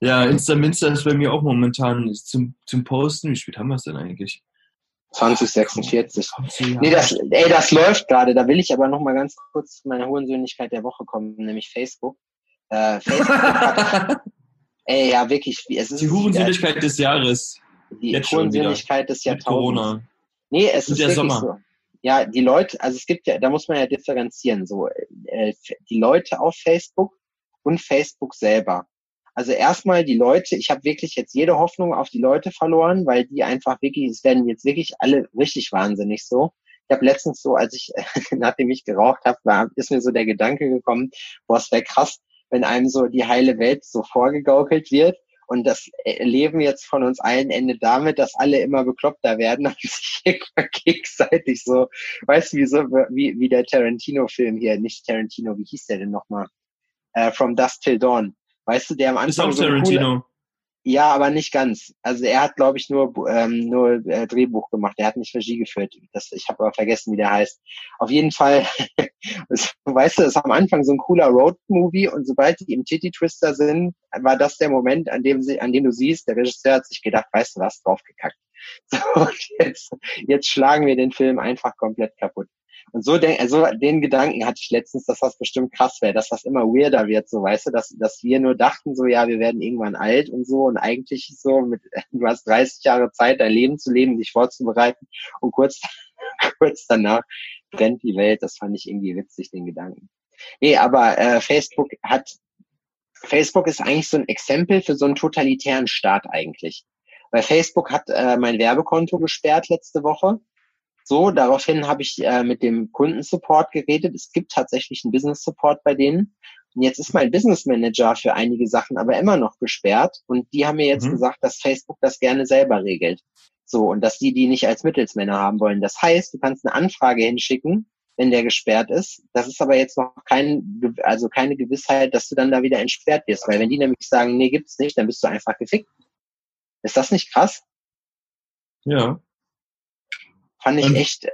Ja, Insta Minster ist bei mir auch momentan zum, zum Posten. Wie spät haben wir es denn eigentlich? 2046. Nee, das, ey, das läuft gerade. Da will ich aber noch mal ganz kurz zu meiner Hurensöhnlichkeit der Woche kommen, nämlich Facebook. Äh, Facebook hat, ey, ja, wirklich. Es ist die Hurensöhnlichkeit des Jahres. Die Hurensöhnlichkeit des Jahrtausends. Corona. Nee, es ist der Sommer. so. Ja, die Leute, also es gibt ja, da muss man ja differenzieren, so äh, die Leute auf Facebook und Facebook selber. Also erstmal die Leute, ich habe wirklich jetzt jede Hoffnung auf die Leute verloren, weil die einfach wirklich, es werden jetzt wirklich alle richtig wahnsinnig so. Ich habe letztens so, als ich, nachdem ich geraucht habe, ist mir so der Gedanke gekommen, boah, es wäre krass, wenn einem so die heile Welt so vorgegaukelt wird. Und das Leben jetzt von uns allen endet damit, dass alle immer bekloppter werden und sich gegenseitig so, weißt du, wie, so, wie, wie der Tarantino-Film hier, nicht Tarantino, wie hieß der denn nochmal? Uh, From Dust Till Dawn Weißt du, der am Anfang. Ist auch so Tarantino. Coole, ja, aber nicht ganz. Also er hat, glaube ich, nur ähm, nur äh, Drehbuch gemacht. Er hat nicht Regie geführt. Das, ich habe aber vergessen, wie der heißt. Auf jeden Fall, weißt du, das ist am Anfang so ein cooler Road-Movie und sobald die im Titty-Twister sind, war das der Moment, an dem sie, an dem du siehst, der Regisseur hat sich gedacht, weißt du was, draufgekackt. So, und jetzt, jetzt schlagen wir den Film einfach komplett kaputt. Und so denk, also den Gedanken hatte ich letztens, dass das bestimmt krass wäre, dass das immer weirder wird, so weißt du, dass, dass wir nur dachten, so ja, wir werden irgendwann alt und so und eigentlich so mit, du hast 30 Jahre Zeit, dein Leben zu leben, dich vorzubereiten und kurz, kurz danach brennt die Welt. Das fand ich irgendwie witzig, den Gedanken. Nee, aber äh, Facebook hat, Facebook ist eigentlich so ein Exempel für so einen totalitären Staat eigentlich. Weil Facebook hat äh, mein Werbekonto gesperrt letzte Woche so, daraufhin habe ich äh, mit dem Kundensupport geredet. Es gibt tatsächlich einen Business Support bei denen. Und jetzt ist mein Business Manager für einige Sachen aber immer noch gesperrt. Und die haben mir jetzt mhm. gesagt, dass Facebook das gerne selber regelt. So, und dass die die nicht als Mittelsmänner haben wollen. Das heißt, du kannst eine Anfrage hinschicken, wenn der gesperrt ist. Das ist aber jetzt noch kein, also keine Gewissheit, dass du dann da wieder entsperrt wirst. Weil wenn die nämlich sagen, nee, gibt's nicht, dann bist du einfach gefickt. Ist das nicht krass? Ja. Fand ich Und, echt.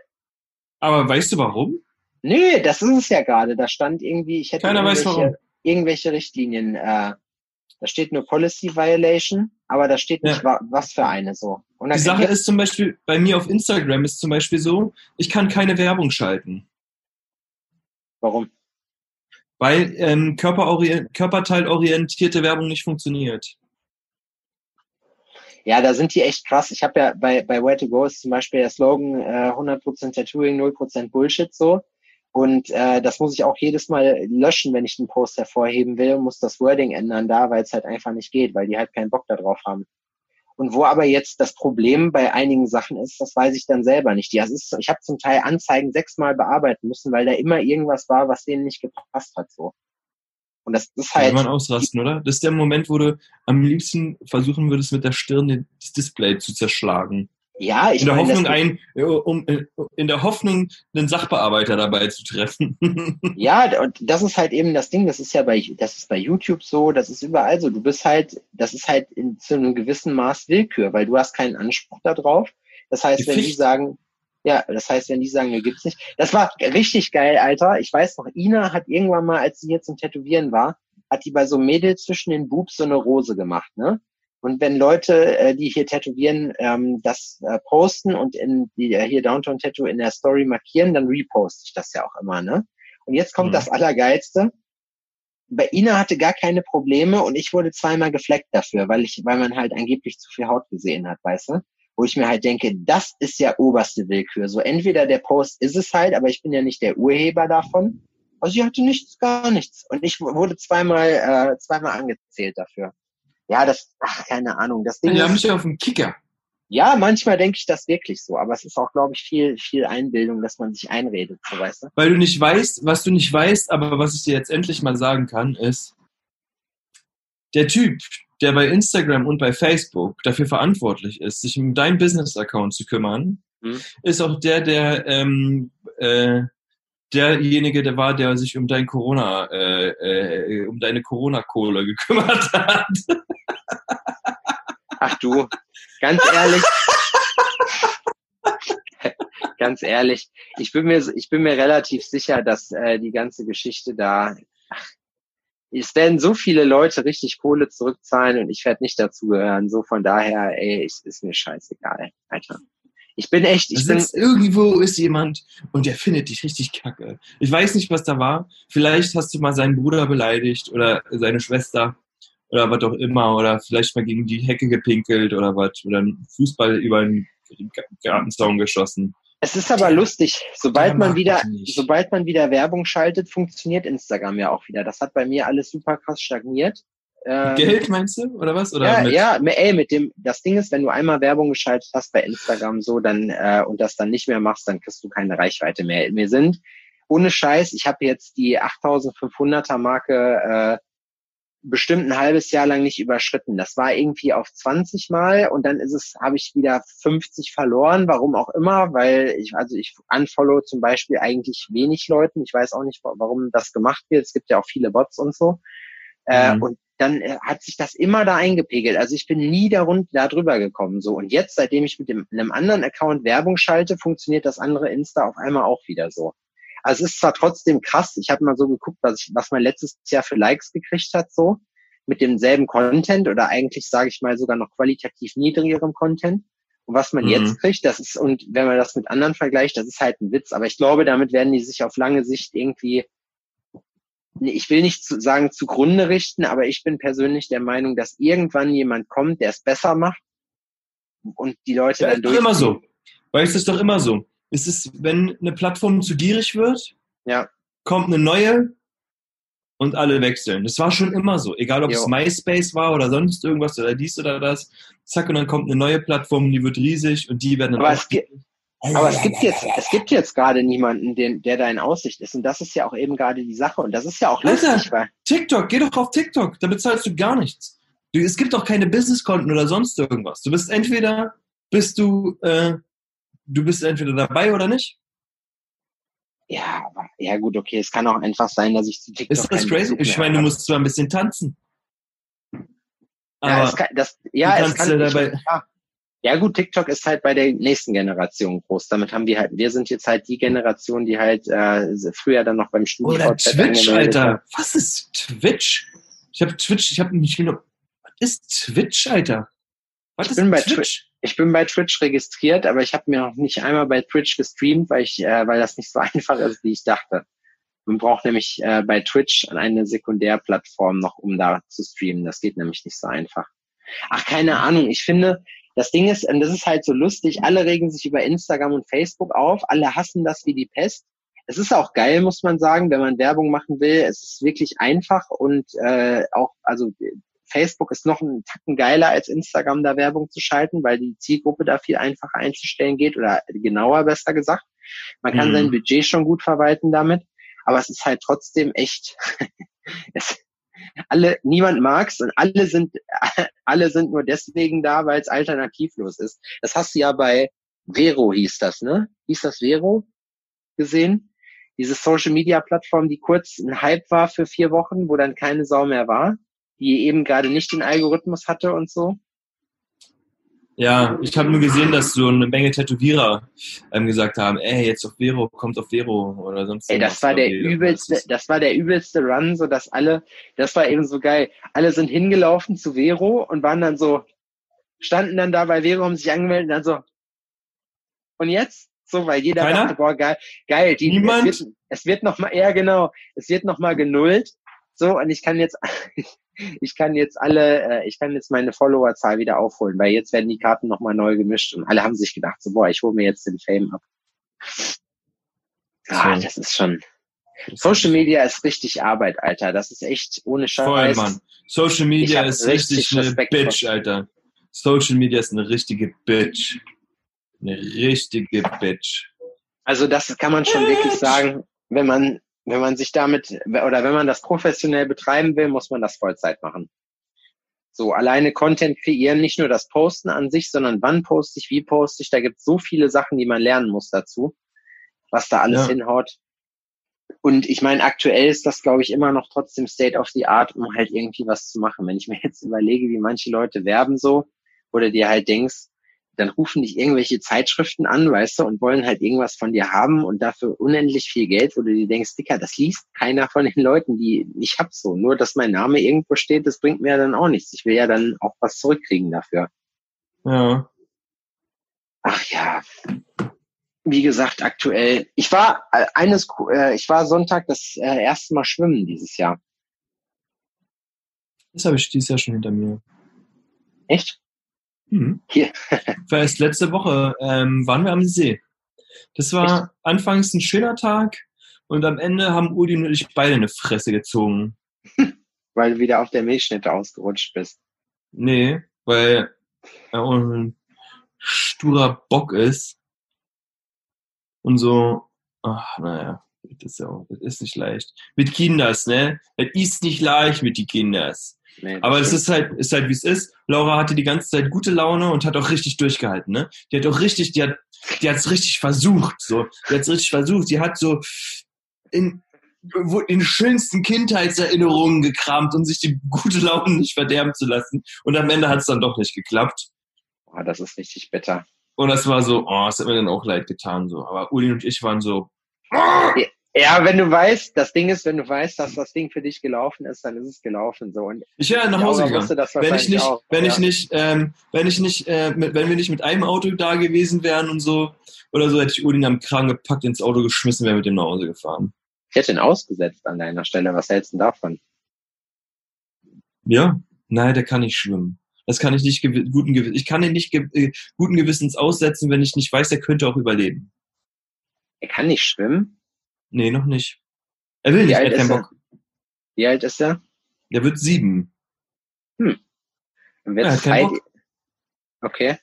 Aber weißt du warum? Nö, das ist es ja gerade. Da stand irgendwie, ich hätte irgendwelche, irgendwelche Richtlinien. Äh, da steht nur Policy Violation, aber da steht nicht, ja. was für eine so. Die Sache ist zum Beispiel, bei mir auf Instagram ist zum Beispiel so, ich kann keine Werbung schalten. Warum? Weil ähm, körperteilorientierte Werbung nicht funktioniert. Ja, da sind die echt krass. Ich habe ja bei, bei Where to Go ist zum Beispiel der Slogan äh, 100% Tattooing, 0% Bullshit so. Und äh, das muss ich auch jedes Mal löschen, wenn ich den Post hervorheben will, muss das Wording ändern da, weil es halt einfach nicht geht, weil die halt keinen Bock darauf haben. Und wo aber jetzt das Problem bei einigen Sachen ist, das weiß ich dann selber nicht. Ja, ist, ich habe zum Teil Anzeigen sechsmal bearbeiten müssen, weil da immer irgendwas war, was denen nicht gepasst hat. So. Und das ist halt. Kann man ausrasten, oder? Das ist der Moment, wo du am liebsten versuchen würdest, mit der Stirn das Display zu zerschlagen. Ja, ich in der meine, Hoffnung ein, um äh, in der Hoffnung einen Sachbearbeiter dabei zu treffen. ja, und das ist halt eben das Ding. Das ist ja bei, das ist bei YouTube so, das ist überall so. Du bist halt, das ist halt in, zu einem gewissen Maß Willkür, weil du hast keinen Anspruch darauf. Das heißt, wenn die sagen, Ja, das heißt, wenn die sagen, mir gibt's nicht. Das war richtig geil, Alter. Ich weiß noch, Ina hat irgendwann mal, als sie hier zum Tätowieren war, hat die bei so Mädels zwischen den Boobs so eine Rose gemacht, ne? Und wenn Leute, äh, die hier tätowieren, ähm, das äh, posten und in die äh, hier Downtown Tattoo in der Story markieren, dann reposte ich das ja auch immer, ne? Und jetzt kommt mhm. das Allergeilste. Bei Ina hatte gar keine Probleme und ich wurde zweimal gefleckt dafür, weil ich, weil man halt angeblich zu viel Haut gesehen hat, weißt du? Wo ich mir halt denke, das ist ja oberste Willkür. So entweder der Post ist es halt, aber ich bin ja nicht der Urheber davon. Also sie hatte nichts, gar nichts. Und ich wurde zweimal, äh, zweimal angezählt dafür. Ja, das, ach, keine Ahnung. Das Ding Die haben mich auf dem Kicker. ja, manchmal denke ich das wirklich so, aber es ist auch, glaube ich, viel, viel Einbildung, dass man sich einredet, so weißt du. Weil du nicht weißt, was du nicht weißt, aber was ich dir jetzt endlich mal sagen kann, ist, der Typ, der bei Instagram und bei Facebook dafür verantwortlich ist, sich um deinen Business-Account zu kümmern, Hm. ist auch der, der ähm, äh, derjenige, der war, der sich um dein Corona, äh, äh, um deine Corona-Kohle gekümmert hat. Ach du, ganz ehrlich. ganz ehrlich, ich bin mir, ich bin mir relativ sicher, dass äh, die ganze Geschichte da, ach, es werden so viele Leute richtig Kohle zurückzahlen und ich werde nicht dazugehören. So von daher, ey, ich, ist mir scheißegal, Alter. Ich bin echt, ich bin, irgendwo ist jemand und der findet dich richtig kacke. Ich weiß nicht, was da war. Vielleicht hast du mal seinen Bruder beleidigt oder seine Schwester oder was auch immer oder vielleicht mal gegen die Hecke gepinkelt oder was oder einen Fußball über den Gartenzaun geschossen. Es ist aber lustig, sobald man wieder, sobald man wieder Werbung schaltet, funktioniert Instagram ja auch wieder. Das hat bei mir alles super krass stagniert. Ähm, Geld meinst du oder was? Oder ja, mit, ja, ey, mit dem, das Ding ist, wenn du einmal Werbung geschaltet hast bei Instagram so, dann äh, und das dann nicht mehr machst, dann kriegst du keine Reichweite mehr. Wir sind ohne Scheiß, ich habe jetzt die 8500er Marke äh, bestimmt ein halbes Jahr lang nicht überschritten. Das war irgendwie auf 20 Mal und dann ist es, habe ich wieder 50 verloren, warum auch immer, weil ich, also ich unfollow zum Beispiel eigentlich wenig Leuten. Ich weiß auch nicht, wa- warum das gemacht wird. Es gibt ja auch viele Bots und so. Äh, Mhm. und dann äh, hat sich das immer da eingepegelt. Also ich bin nie darunter, da drüber gekommen. So. Und jetzt, seitdem ich mit dem, einem anderen Account Werbung schalte, funktioniert das andere Insta auf einmal auch wieder so. Also es ist zwar trotzdem krass, ich habe mal so geguckt, was, ich, was man letztes Jahr für Likes gekriegt hat, so mit demselben Content oder eigentlich sage ich mal sogar noch qualitativ niedrigerem Content. Und was man Mhm. jetzt kriegt, das ist, und wenn man das mit anderen vergleicht, das ist halt ein Witz. Aber ich glaube, damit werden die sich auf lange Sicht irgendwie ich will nicht zu, sagen zugrunde richten, aber ich bin persönlich der Meinung, dass irgendwann jemand kommt, der es besser macht und die Leute Ja, dann ist doch durch. immer so. Weil es ist doch immer so. Es ist, wenn eine Plattform zu gierig wird, Ja. kommt eine neue und alle wechseln. Das war schon immer so. Egal, ob Jo. es MySpace war oder sonst irgendwas oder dies oder das. Zack, und dann kommt eine neue Plattform, die wird riesig und die werden dann Aber auch es gibt, aber es gibt jetzt, es gibt jetzt gerade niemanden, den, der da in Aussicht ist. Und das ist ja auch eben gerade die Sache. Und das ist ja auch Alter. lustig, weil, TikTok, geh doch auf TikTok, da bezahlst du gar nichts. Du, es gibt auch keine Businesskonten oder sonst irgendwas. Du bist entweder, bist du, äh, du bist entweder dabei oder nicht. ja, aber, ja gut, okay, es kann auch einfach sein, dass ich zu TikTok Ist das crazy? Bezug Ich meine, du musst zwar ein bisschen tanzen. Ja, es kann, das, ja, es kann, ja ja. ja gut, TikTok ist halt bei der nächsten Generation groß. Damit haben wir halt, wir sind jetzt halt die Generation, die halt äh, früher dann noch beim Oder StudiVZ Twitch, Alter. hat. Was ist Twitch? Ich habe Twitch, ich habe nicht genau. Was ist Twitch, Alter? Was Ich bin bei Twitch? Ich bin bei Twitch registriert, aber ich habe mir noch nicht einmal bei Twitch gestreamt, weil ich, äh, weil das nicht so einfach ist, wie ich dachte. Man braucht nämlich äh, bei Twitch eine Sekundärplattform noch, um da zu streamen. Das geht nämlich nicht so einfach. Ach, keine Ahnung. Ich finde, das Ding ist, und das ist halt so lustig, alle regen sich über Instagram und Facebook auf, alle hassen das wie die Pest. Es ist auch geil, muss man sagen, wenn man Werbung machen will. Es ist wirklich einfach und äh, auch, also Facebook ist noch einen Tacken geiler als Instagram, da Werbung zu schalten, weil die Zielgruppe da viel einfacher einzustellen geht oder genauer besser gesagt. Man kann Mhm. sein Budget schon gut verwalten damit, aber es ist halt trotzdem echt. es, alle, niemand mag's und alle sind, alle sind nur deswegen da, weil es alternativlos ist. Das hast du ja bei Vero hieß das, ne? Hieß das Vero gesehen? Diese Social Media Plattform, die kurz ein Hype war für vier Wochen, wo dann keine Sau mehr war, die eben gerade nicht den Algorithmus hatte und so. Ja, ich habe nur gesehen, dass so eine Menge Tätowierer ähm, gesagt haben, ey, jetzt auf Vero, kommt auf Vero oder sonst Ey, das war der übelste, das war der übelste Run, so dass alle, das war eben so geil. Alle sind hingelaufen zu Vero und waren dann so, standen dann da bei Vero, haben sich angemeldet und dann so, und jetzt? So, weil jeder Keiner? dachte, boah, geil, geil, die, Niemand? es wird, es wird noch mal, ja genau, es wird noch mal genullt. So, und ich kann jetzt, ich kann jetzt alle, äh, ich kann jetzt meine Followerzahl wieder aufholen, weil jetzt werden die Karten noch mal neu gemischt und alle haben sich gedacht, so, boah, ich hole mir jetzt den Fame ab. Ah, das ist schon, Social Media ist richtig Arbeit, Alter. Das ist echt ohne Scheiß. Voll, Mann. Social Media ist richtig richtig eine Respekt vor- Bitch, Alter. Social Media ist eine richtige Bitch. Eine richtige Bitch. Also das kann man schon wirklich sagen, wenn man, wenn man sich damit, oder wenn man das professionell betreiben will, muss man das Vollzeit machen. So, alleine Content kreieren, nicht nur das Posten an sich, sondern wann poste ich, wie poste ich, da gibt es so viele Sachen, die man lernen muss dazu, was da alles Ja. hinhaut. Und ich meine, aktuell ist das, glaube ich, immer noch trotzdem State of the Art, um halt irgendwie was zu machen. Wenn ich mir jetzt überlege, wie manche Leute werben so, oder dir halt denkst, dann rufen dich irgendwelche Zeitschriften an, weißt du, und wollen halt irgendwas von dir haben und dafür unendlich viel Geld, wo du dir denkst, Dicker, das liest keiner von den Leuten, die ich hab so. Nur, dass mein Name irgendwo steht, das bringt mir ja dann auch nichts. Ich will ja dann auch was zurückkriegen dafür. Ja. Ach ja. Wie gesagt, aktuell. Ich war äh, eines, äh, ich war Sonntag das äh, erste Mal schwimmen dieses Jahr. Das habe ich dieses Jahr schon hinter mir. Echt? Mhm. Hier. War erst letzte Woche ähm, waren wir am See. Das war anfangs ein schöner Tag und am Ende haben Udi und ich beide eine Fresse gezogen. Weil du wieder auf der Milchschnitte ausgerutscht bist. Nee, weil er auch ein sturer Bock ist. Und so, ach, naja, das ist ja auch, das ist nicht leicht. Mit Kinders, ne? Das ist nicht leicht mit die Kinders. Nee, Aber es ist halt, ist halt wie es ist. Laura hatte die ganze Zeit gute Laune und hat auch richtig durchgehalten, ne? Die hat auch richtig, die hat, die hat's richtig versucht, so. Die hat's richtig versucht. Die hat so in, in den schönsten Kindheitserinnerungen gekramt, um sich die gute Laune nicht verderben zu lassen. Und am Ende hat's dann doch nicht geklappt. Boah, das ist richtig bitter. Und das war so, oh, das hat mir dann auch leid getan, so. Aber Uli und ich waren so, Ja, wenn du weißt, das Ding ist, wenn du weißt, dass das Ding für dich gelaufen ist, dann ist es gelaufen so. Und ich wäre nach Hause gegangen. wenn ich nicht, auch, wenn ja. ich nicht, ähm, wenn ich nicht, äh, mit, wenn wir nicht mit einem Auto da gewesen wären und so oder so, hätte ich Uli am Kragen gepackt, ins Auto geschmissen, wäre mit dem nach Hause gefahren. Ich hätte ihn ausgesetzt an deiner Stelle. Was hältst du davon? Ja, nein, der kann nicht schwimmen. Das kann ich nicht guten Gewissen. Ich kann ihn nicht ge äh, guten Gewissens aussetzen, wenn ich nicht weiß, er könnte auch überleben. Er kann nicht schwimmen. Nee, noch nicht. Er will Wie nicht, er hat keinen? Bock. Wie alt ist er? Der wird sieben. Dann Ja, wird's hat keinen Zeit. Okay.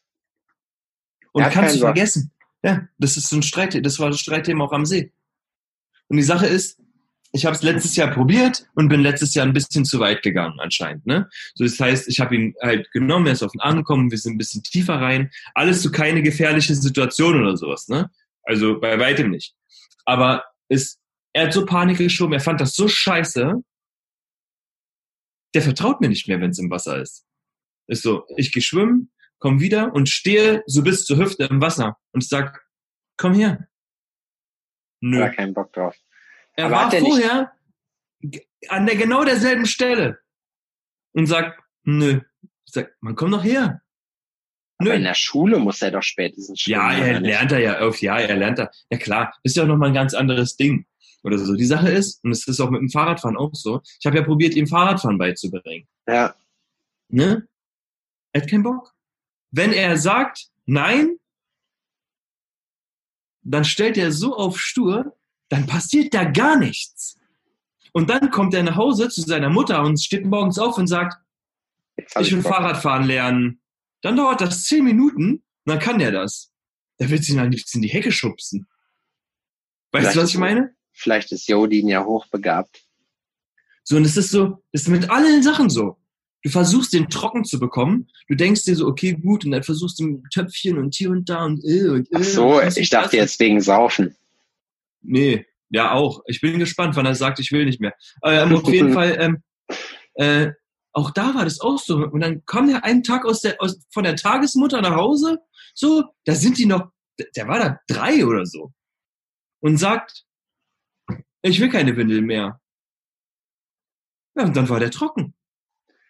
Und kannst du vergessen. Ja, das ist so ein Streit, das war das Streitthema auch am See. Und die Sache ist, ich habe es letztes Jahr probiert und bin letztes Jahr ein bisschen zu weit gegangen anscheinend. Ne? So das heißt, ich habe ihn halt genommen, er ist auf den Arm gekommen, wir sind ein bisschen tiefer rein. Alles so keine gefährliche Situation oder sowas. Ne? Also bei weitem nicht. Aber es, er hat so Panik geschoben, er fand das so scheiße, der vertraut mir nicht mehr, wenn es im Wasser ist. Ist so, ich gehe schwimmen, komm wieder und stehe so bis zur Hüfte im Wasser und sag, komm her. Nö. Er keinen Bock drauf. Er Aber war er nicht- vorher an der genau derselben Stelle und sagt, nö. Ich sag, man komm doch her. Aber in Nö. der Schule muss er doch spätestens schwimmen. Ja, er lernt er ja auf, ja, er lernt er. Ja klar, ist ja auch nochmal ein ganz anderes Ding. Oder so. Die Sache ist, und es ist auch mit dem Fahrradfahren auch so, ich habe ja probiert, ihm Fahrradfahren beizubringen. Ja, Ne? Er hat keinen Bock. Wenn er sagt, nein, dann stellt er so auf stur, dann passiert da gar nichts. Und dann kommt er nach Hause zu seiner Mutter und steht morgens auf und sagt, ich will. Fahrradfahren lernen. Dann dauert das zehn Minuten und dann kann der das. Da wird sie ihn am liebsten in die Hecke schubsen. Weißt Vielleicht du, was ich meine? Vielleicht ist Jodin ja hochbegabt. So, und es ist so, es ist mit allen Sachen so. Du versuchst den trocken zu bekommen. Du denkst dir so, okay, gut, und dann versuchst du ein Töpfchen und hier und da und äh und äh. Ach so, ich dachte jetzt wegen Saufen. Nee, ja auch. Ich bin gespannt, wann er sagt, ich will nicht mehr. Ähm, auf jeden Fall, ähm, äh, auch da war das auch so. Und dann kam der einen Tag aus der, aus, von der Tagesmutter nach Hause, so, da sind die noch, der war da drei oder so. Und sagt, ich will keine Windel mehr. Ja, und dann war der trocken.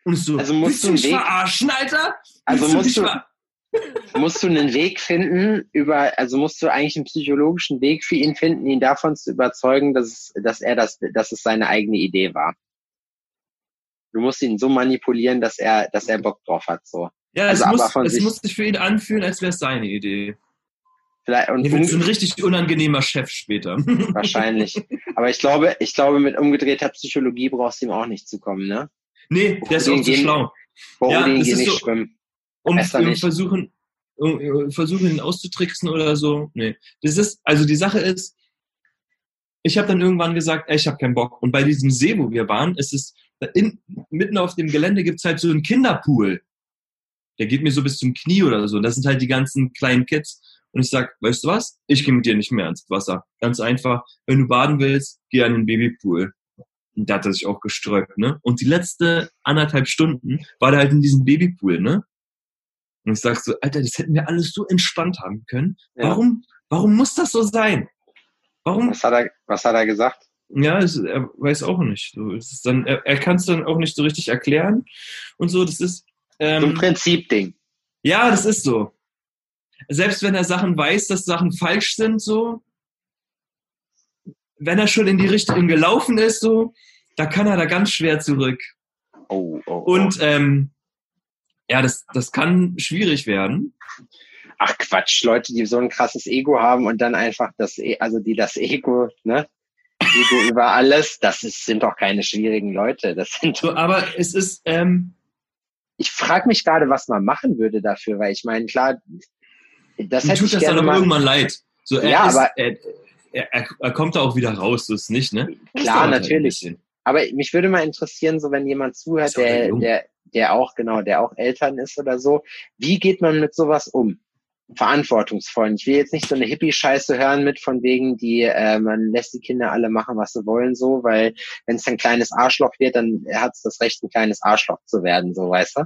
Und so, Also musst du du mich einen Weg- verarschen, Alter? Also Willst musst du- ver- musst du einen Weg finden, über, also musst du eigentlich einen psychologischen Weg für ihn finden, ihn davon zu überzeugen, dass, es, dass er das, dass es seine eigene Idee war. Du musst ihn so manipulieren, dass er, dass er Bock drauf hat, so. Ja, Also es, muss, es sich- muss sich für ihn anfühlen, als wäre es seine Idee. Vielleicht, und wird so ein richtig unangenehmer Chef später. wahrscheinlich. Aber ich glaube, ich glaube, mit umgedrehter Psychologie brauchst du ihm auch nicht zu kommen, ne? nee, der ist auch zu gehen- schlau. Boah, Ja, den das geh ist nicht so- schwimmen. um, um versuchen, um, versuchen ihn auszutricksen oder so. Nee. Das ist, also die Sache ist, ich habe dann irgendwann gesagt, ey, ich habe keinen Bock. Und bei diesem See, wo wir waren, ist es in, mitten auf dem Gelände gibt's halt so einen Kinderpool. Der geht mir so bis zum Knie oder so. Das sind halt die ganzen kleinen Kids. Und ich sag, weißt du was? Ich gehe mit dir nicht mehr ins Wasser. Ganz einfach, wenn du baden willst, geh an den Babypool. Und da hat er sich auch gesträubt, ne? Und die letzte anderthalb Stunden war der halt in diesem Babypool, ne? Und ich sag so, Alter, das hätten wir alles so entspannt haben können. Ja. Warum, warum muss das so sein? Warum? Was hat er, was hat er gesagt? Ja, es, er weiß auch nicht. So, es ist dann, er, er kann es dann auch nicht so richtig erklären und so. Das ist, ähm, Prinzipding. ja, das ist so. Selbst wenn er Sachen weiß, dass Sachen falsch sind, so, wenn er schon in die Richtung gelaufen ist, so, da kann er da ganz schwer zurück. Oh, oh, oh. Und ähm, ja, das, das kann schwierig werden. Ach Quatsch, Leute, die so ein krasses Ego haben und dann einfach das, E- also die das Ego, ne? Ego über alles, das ist, sind doch keine schwierigen Leute. Das sind, So, aber es ist, ähm, ich frage mich gerade, was man machen würde dafür, weil ich meine, klar, das hätte tut ich das dann mal. irgendwann leid. So, er, Ja, ist, aber- er, er, er, kommt da auch wieder raus, so ist nicht, ne? Klar, halt natürlich. bisschen. Aber mich würde mal interessieren, so wenn jemand zuhört, der, der, der auch, genau, der auch Eltern ist oder so, wie geht man mit sowas um? Verantwortungsvoll. Ich will jetzt nicht so eine Hippie-Scheiße hören mit von wegen, die, äh, man lässt die Kinder alle machen, was sie wollen, so, weil wenn es ein kleines Arschloch wird, dann hat es das Recht, ein kleines Arschloch zu werden, so, weißt du?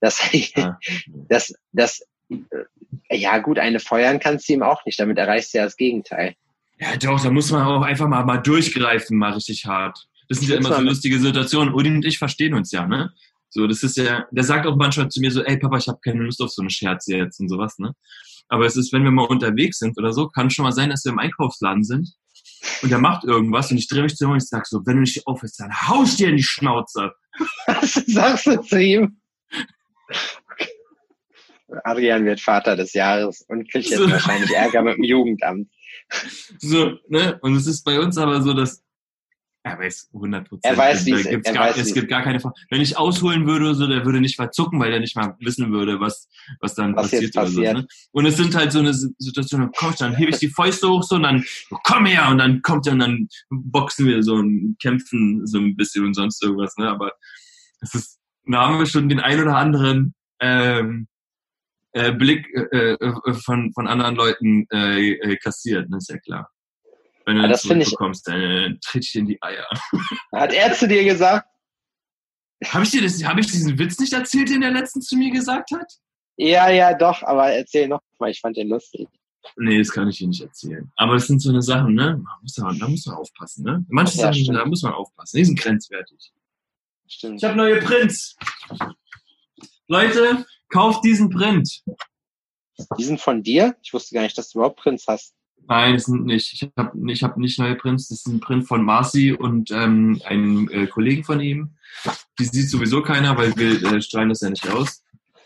Das, Ja. das, das, äh, ja gut, eine feuern kannst du ihm auch nicht, damit erreichst du ja das Gegenteil. Ja, doch, da muss man auch einfach mal, mal durchgreifen, mal richtig hart. Das sind ja immer so lustige Situationen. Udi und ich verstehen uns ja, ne? So, das ist ja, der sagt auch manchmal zu mir so, ey Papa, ich habe keine Lust auf so eine Scherze jetzt und sowas, ne? Aber es ist, wenn wir mal unterwegs sind oder so, kann schon mal sein, dass wir im Einkaufsladen sind und der macht irgendwas und ich drehe mich zu ihm und ich sag so, wenn du nicht aufhörst, dann hau ich dir in die Schnauze. Was sagst du zu ihm? Adrian wird Vater des Jahres und kriegt jetzt So. wahrscheinlich Ärger mit dem Jugendamt. So, ne? Und es ist bei uns aber so, dass er weiß 100 Prozent. Er weiß, wie es- wie Es gibt gar keine Frage. Wenn ich ausholen würde, so, der würde nicht verzucken, weil der nicht mal wissen würde, was, was dann Was passiert. oder So, passiert. ne? Und es sind halt so eine Situation, dann komm dann hebe ich die Fäuste hoch so und dann, komm her, und dann kommt er und dann boxen wir so und kämpfen so ein bisschen und sonst irgendwas, ne? Aber es ist, da haben wir schon den ein oder anderen ähm, äh, Blick äh, äh, von, von anderen Leuten äh, äh, kassiert, ne? Ist ja klar. Wenn du das finde ich- zurückbekommst, dann äh, tritt ich in die Eier. Hat er zu dir gesagt? Habe ich dir das, habe ich diesen Witz nicht erzählt, den der letztens zu mir gesagt hat? Ja, ja, doch, aber erzähl noch mal, ich fand den lustig. Nee, das kann ich dir nicht erzählen. Aber das sind so eine Sachen, ne? Man muss da, da muss man aufpassen, ne? Manche Ja, Sachen, stimmt. da muss man aufpassen. Die sind grenzwertig. Stimmt. Ich habe neue Prints. Leute, kauft diesen Print. Die sind von dir? Ich wusste gar nicht, dass du überhaupt Prinz hast. Nein, das sind nicht. Ich habe ich hab nicht neue Prints. Das ist ein Print von Marcy und ähm, einem äh, Kollegen von ihm. Die sieht sowieso keiner, weil wir äh, strahlen das ja nicht aus.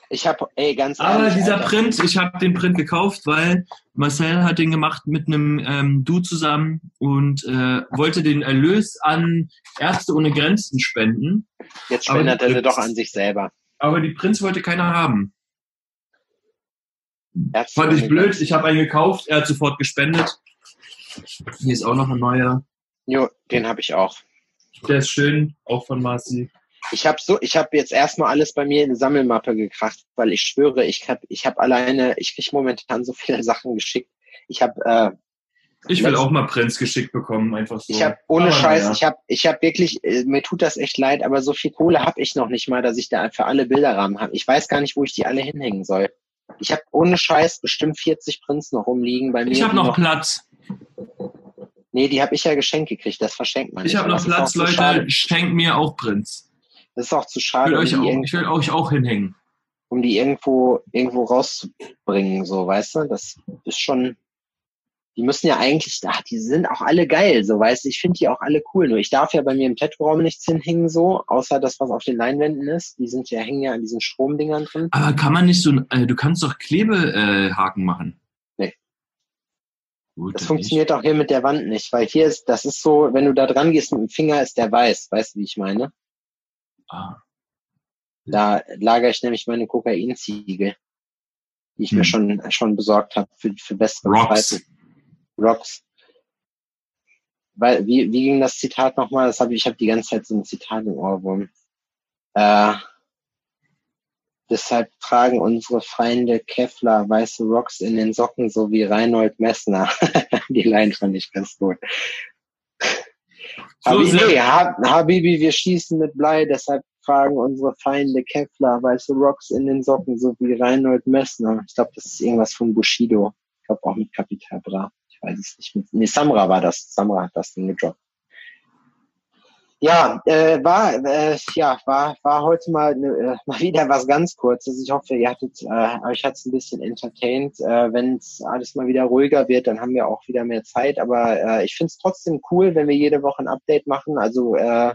Ich habe, ey, ganz Aber ehrlich, dieser Alter, Print, ich habe den Print gekauft, weil Marcel hat den gemacht mit einem ähm, Du zusammen und äh, wollte den Erlös an Ärzte ohne Grenzen spenden. jetzt spendet er sie doch an sich selber. Aber die Prints wollte keiner haben. Fand ich blöd. Ich habe einen gekauft, er hat sofort gespendet. Hier ist auch noch ein neuer. Jo, den habe ich auch. Der ist schön, auch von Marci. Ich habe so, ich habe jetzt erstmal alles bei mir in eine Sammelmappe gekracht, weil ich schwöre, ich habe, ich habe alleine, ich krieg momentan so viele Sachen geschickt. Ich habe, äh, Ich will auch mal Prinz geschickt bekommen, einfach so. Ich habe ohne Aber Scheiß, naja. ich habe ich hab wirklich, äh, mir tut das echt leid, aber so viel Kohle habe ich noch nicht mal, dass ich da für alle Bilderrahmen habe. Ich weiß gar nicht, wo ich die alle hinhängen soll. Ich habe ohne Scheiß bestimmt 40 Prints noch rumliegen bei mir. Ich habe die noch Platz. Nee, die habe ich ja geschenkt gekriegt, das verschenkt man Ich habe noch Platz, Leute. Schade. Schenkt mir auch Prinz. Das ist auch zu Ich schade, will, um euch auch, ich will euch auch hinhängen. um die irgendwo, irgendwo rauszubringen, so, weißt du? Das ist schon, die müssen ja eigentlich, ach, die sind auch alle geil, so, weißt du? Ich finde die auch alle cool. Nur ich darf ja bei mir im Tattoo-Raum nichts hinhängen, so, außer das, was auf den Leinwänden ist. Die sind ja, hängen ja an diesen Stromdingern drin. Aber kann man nicht so, äh, du kannst doch Klebehaken äh, machen. Nee. Gut, Das funktioniert auch hier mit der Wand nicht, weil hier ist, das ist so, wenn du da dran gehst mit dem Finger, ist der weiß, weißt du, wie ich meine? nicht. Ah. Da lagere ich nämlich meine Kokainziegel, die ich Hm. mir schon, schon besorgt habe für, für bessere Rocks. Zeiten. Rocks. Weil, wie, wie ging das Zitat nochmal? Das hab ich, ich habe die ganze Zeit so ein Zitat im Ohrwurm. Äh, deshalb tragen unsere Feinde Kevlar weiße Rocks in den Socken, so wie Reinhold Messner. die Line fand ich ganz gut. So Habibi, wir schießen mit Blei, deshalb tragen unsere Feinde Kevlar weiße Rocks in den Socken, so wie Reinhold Messner. Ich glaube, das ist irgendwas von Bushido. Ich glaube auch mit Capital Bra. Ich weiß es nicht. Nee, Samra war das. Samra hat das Ding gedroppt. Ja, äh, war, äh, ja, war, war heute mal, ne, äh, mal wieder was ganz Kurzes. Ich hoffe, ihr hattet, äh, euch hat's ein bisschen entertained. Äh, Wenn es alles mal wieder ruhiger wird, dann haben wir auch wieder mehr Zeit. Aber äh, ich find's trotzdem cool, wenn wir jede Woche ein Update machen. Also äh,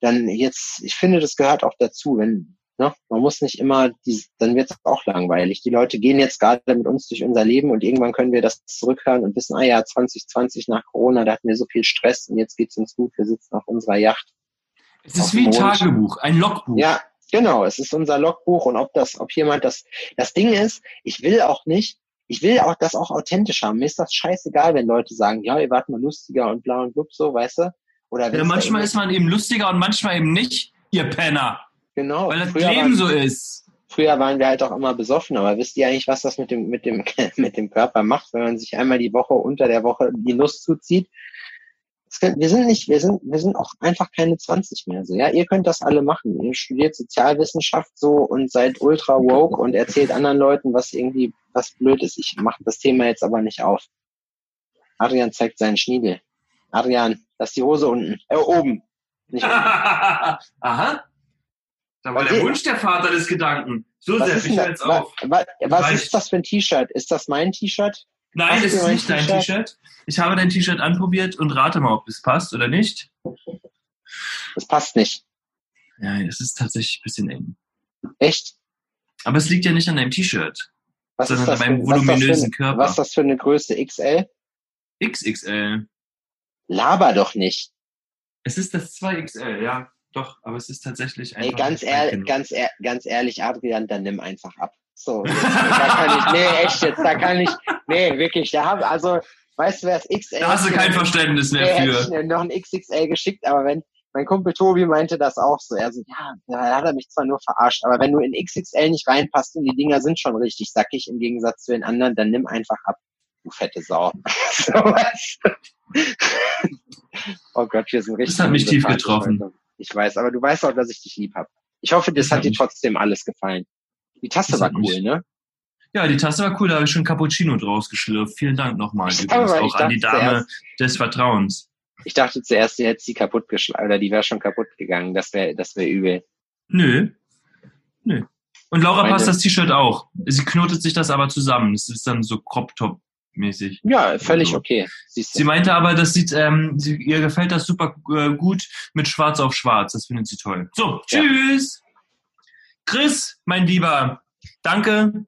dann jetzt, ich finde, das gehört auch dazu. Wenn, ne, man muss nicht immer, die, dann wird's auch langweilig. Die Leute gehen jetzt gerade mit uns durch unser Leben und irgendwann können wir das zurückhören und wissen, ah ja, 2020 nach Corona, da hatten wir so viel Stress und jetzt geht's uns gut. Wir sitzen auf unserer Yacht. Es ist wie ein. Tagebuch, ein Logbuch. Ja, genau. Es ist unser Logbuch und ob das, ob jemand das, das Ding ist, ich will auch nicht, ich will auch das auch authentisch haben. Mir ist das scheißegal, wenn Leute sagen, ja, ihr wart mal lustiger und bla und blub so, weißt du? Oder Ja, manchmal ist man eben lustiger und manchmal eben nicht, ihr Penner. Genau. Weil das früher Leben waren, so ist. früher waren wir halt auch immer besoffen, aber wisst ihr eigentlich, was das mit dem, mit dem, mit dem Körper macht, wenn man sich einmal die Woche unter der Woche die Nuss zuzieht? Wir sind nicht, wir sind, wir sind auch einfach keine 20 mehr so. Ja, ihr könnt das alle machen. Ihr studiert Sozialwissenschaft so und seid ultra woke und erzählt anderen Leuten, was irgendwie, was blöd ist. Ich mache das Thema jetzt aber nicht auf. Adrian zeigt seinen Schniedel. Adrian, lass die Hose unten, äh, oben. Nicht unten. Aha. Da war Was der ist- Wunsch der Vater des Gedanken. So ist, ich wa, auf. wa, was ist das für ein T-Shirt? Ist das mein T-Shirt? Nein, Hast es ist nicht dein T-Shirt? Ich habe dein T-Shirt anprobiert und rate mal, ob es passt oder nicht. Das passt nicht. Ja, es ist tatsächlich ein bisschen eng. Echt? Aber es liegt ja nicht an deinem T-Shirt, sondern an meinem voluminösen Körper. was ist das für eine Größe XL? XXL. Laber doch nicht. Es ist das 2XL, ja. Doch, aber es ist tatsächlich einfach. Ey, ganz ein ehrlich, ganz, ehr, ganz ehrlich, Adrian, dann nimm einfach ab. So, jetzt, da kann ich, nee, echt jetzt, da kann ich, nee, wirklich, da haben, also, weißt du, wer das XL Da hast du kein Verständnis mehr ich für. mir noch ein XXL geschickt, aber wenn, mein Kumpel Tobi meinte das auch so. Er so, ja, da hat er mich zwar nur verarscht, aber wenn du in XXL nicht reinpasst und die Dinger sind schon richtig sackig im Gegensatz zu den anderen, dann nimm einfach ab, du fette Sau. so was. oh Gott, wir sind richtig. Das hat mich tief getroffen. heute. Ich weiß, aber du weißt auch, dass ich dich lieb hab. Ich hoffe, das, Das hat dir trotzdem alles gefallen. Die Tasse war cool, ne? Ja, die Tasse war cool, da habe ich schon Cappuccino draus geschlürft. Vielen Dank nochmal Ich übrigens auch ich an die Dame des Vertrauens. Ich dachte zuerst, du hättest sie kaputt geschlagen, oder die wäre schon kaputt gegangen. Das wäre, das wäre übel. Nö. Nö. Und Laura Meine- passt das T-Shirt auch. Sie knotet sich das aber zusammen. Es ist dann so Crop-Top-mäßig. Ja, völlig Also, okay. Siehst du. Sie meinte aber, das sieht, ähm, sie, ihr gefällt das super äh, gut mit Schwarz auf Schwarz. Das findet sie toll. So, Ja. tschüss. Chris, mein Lieber, danke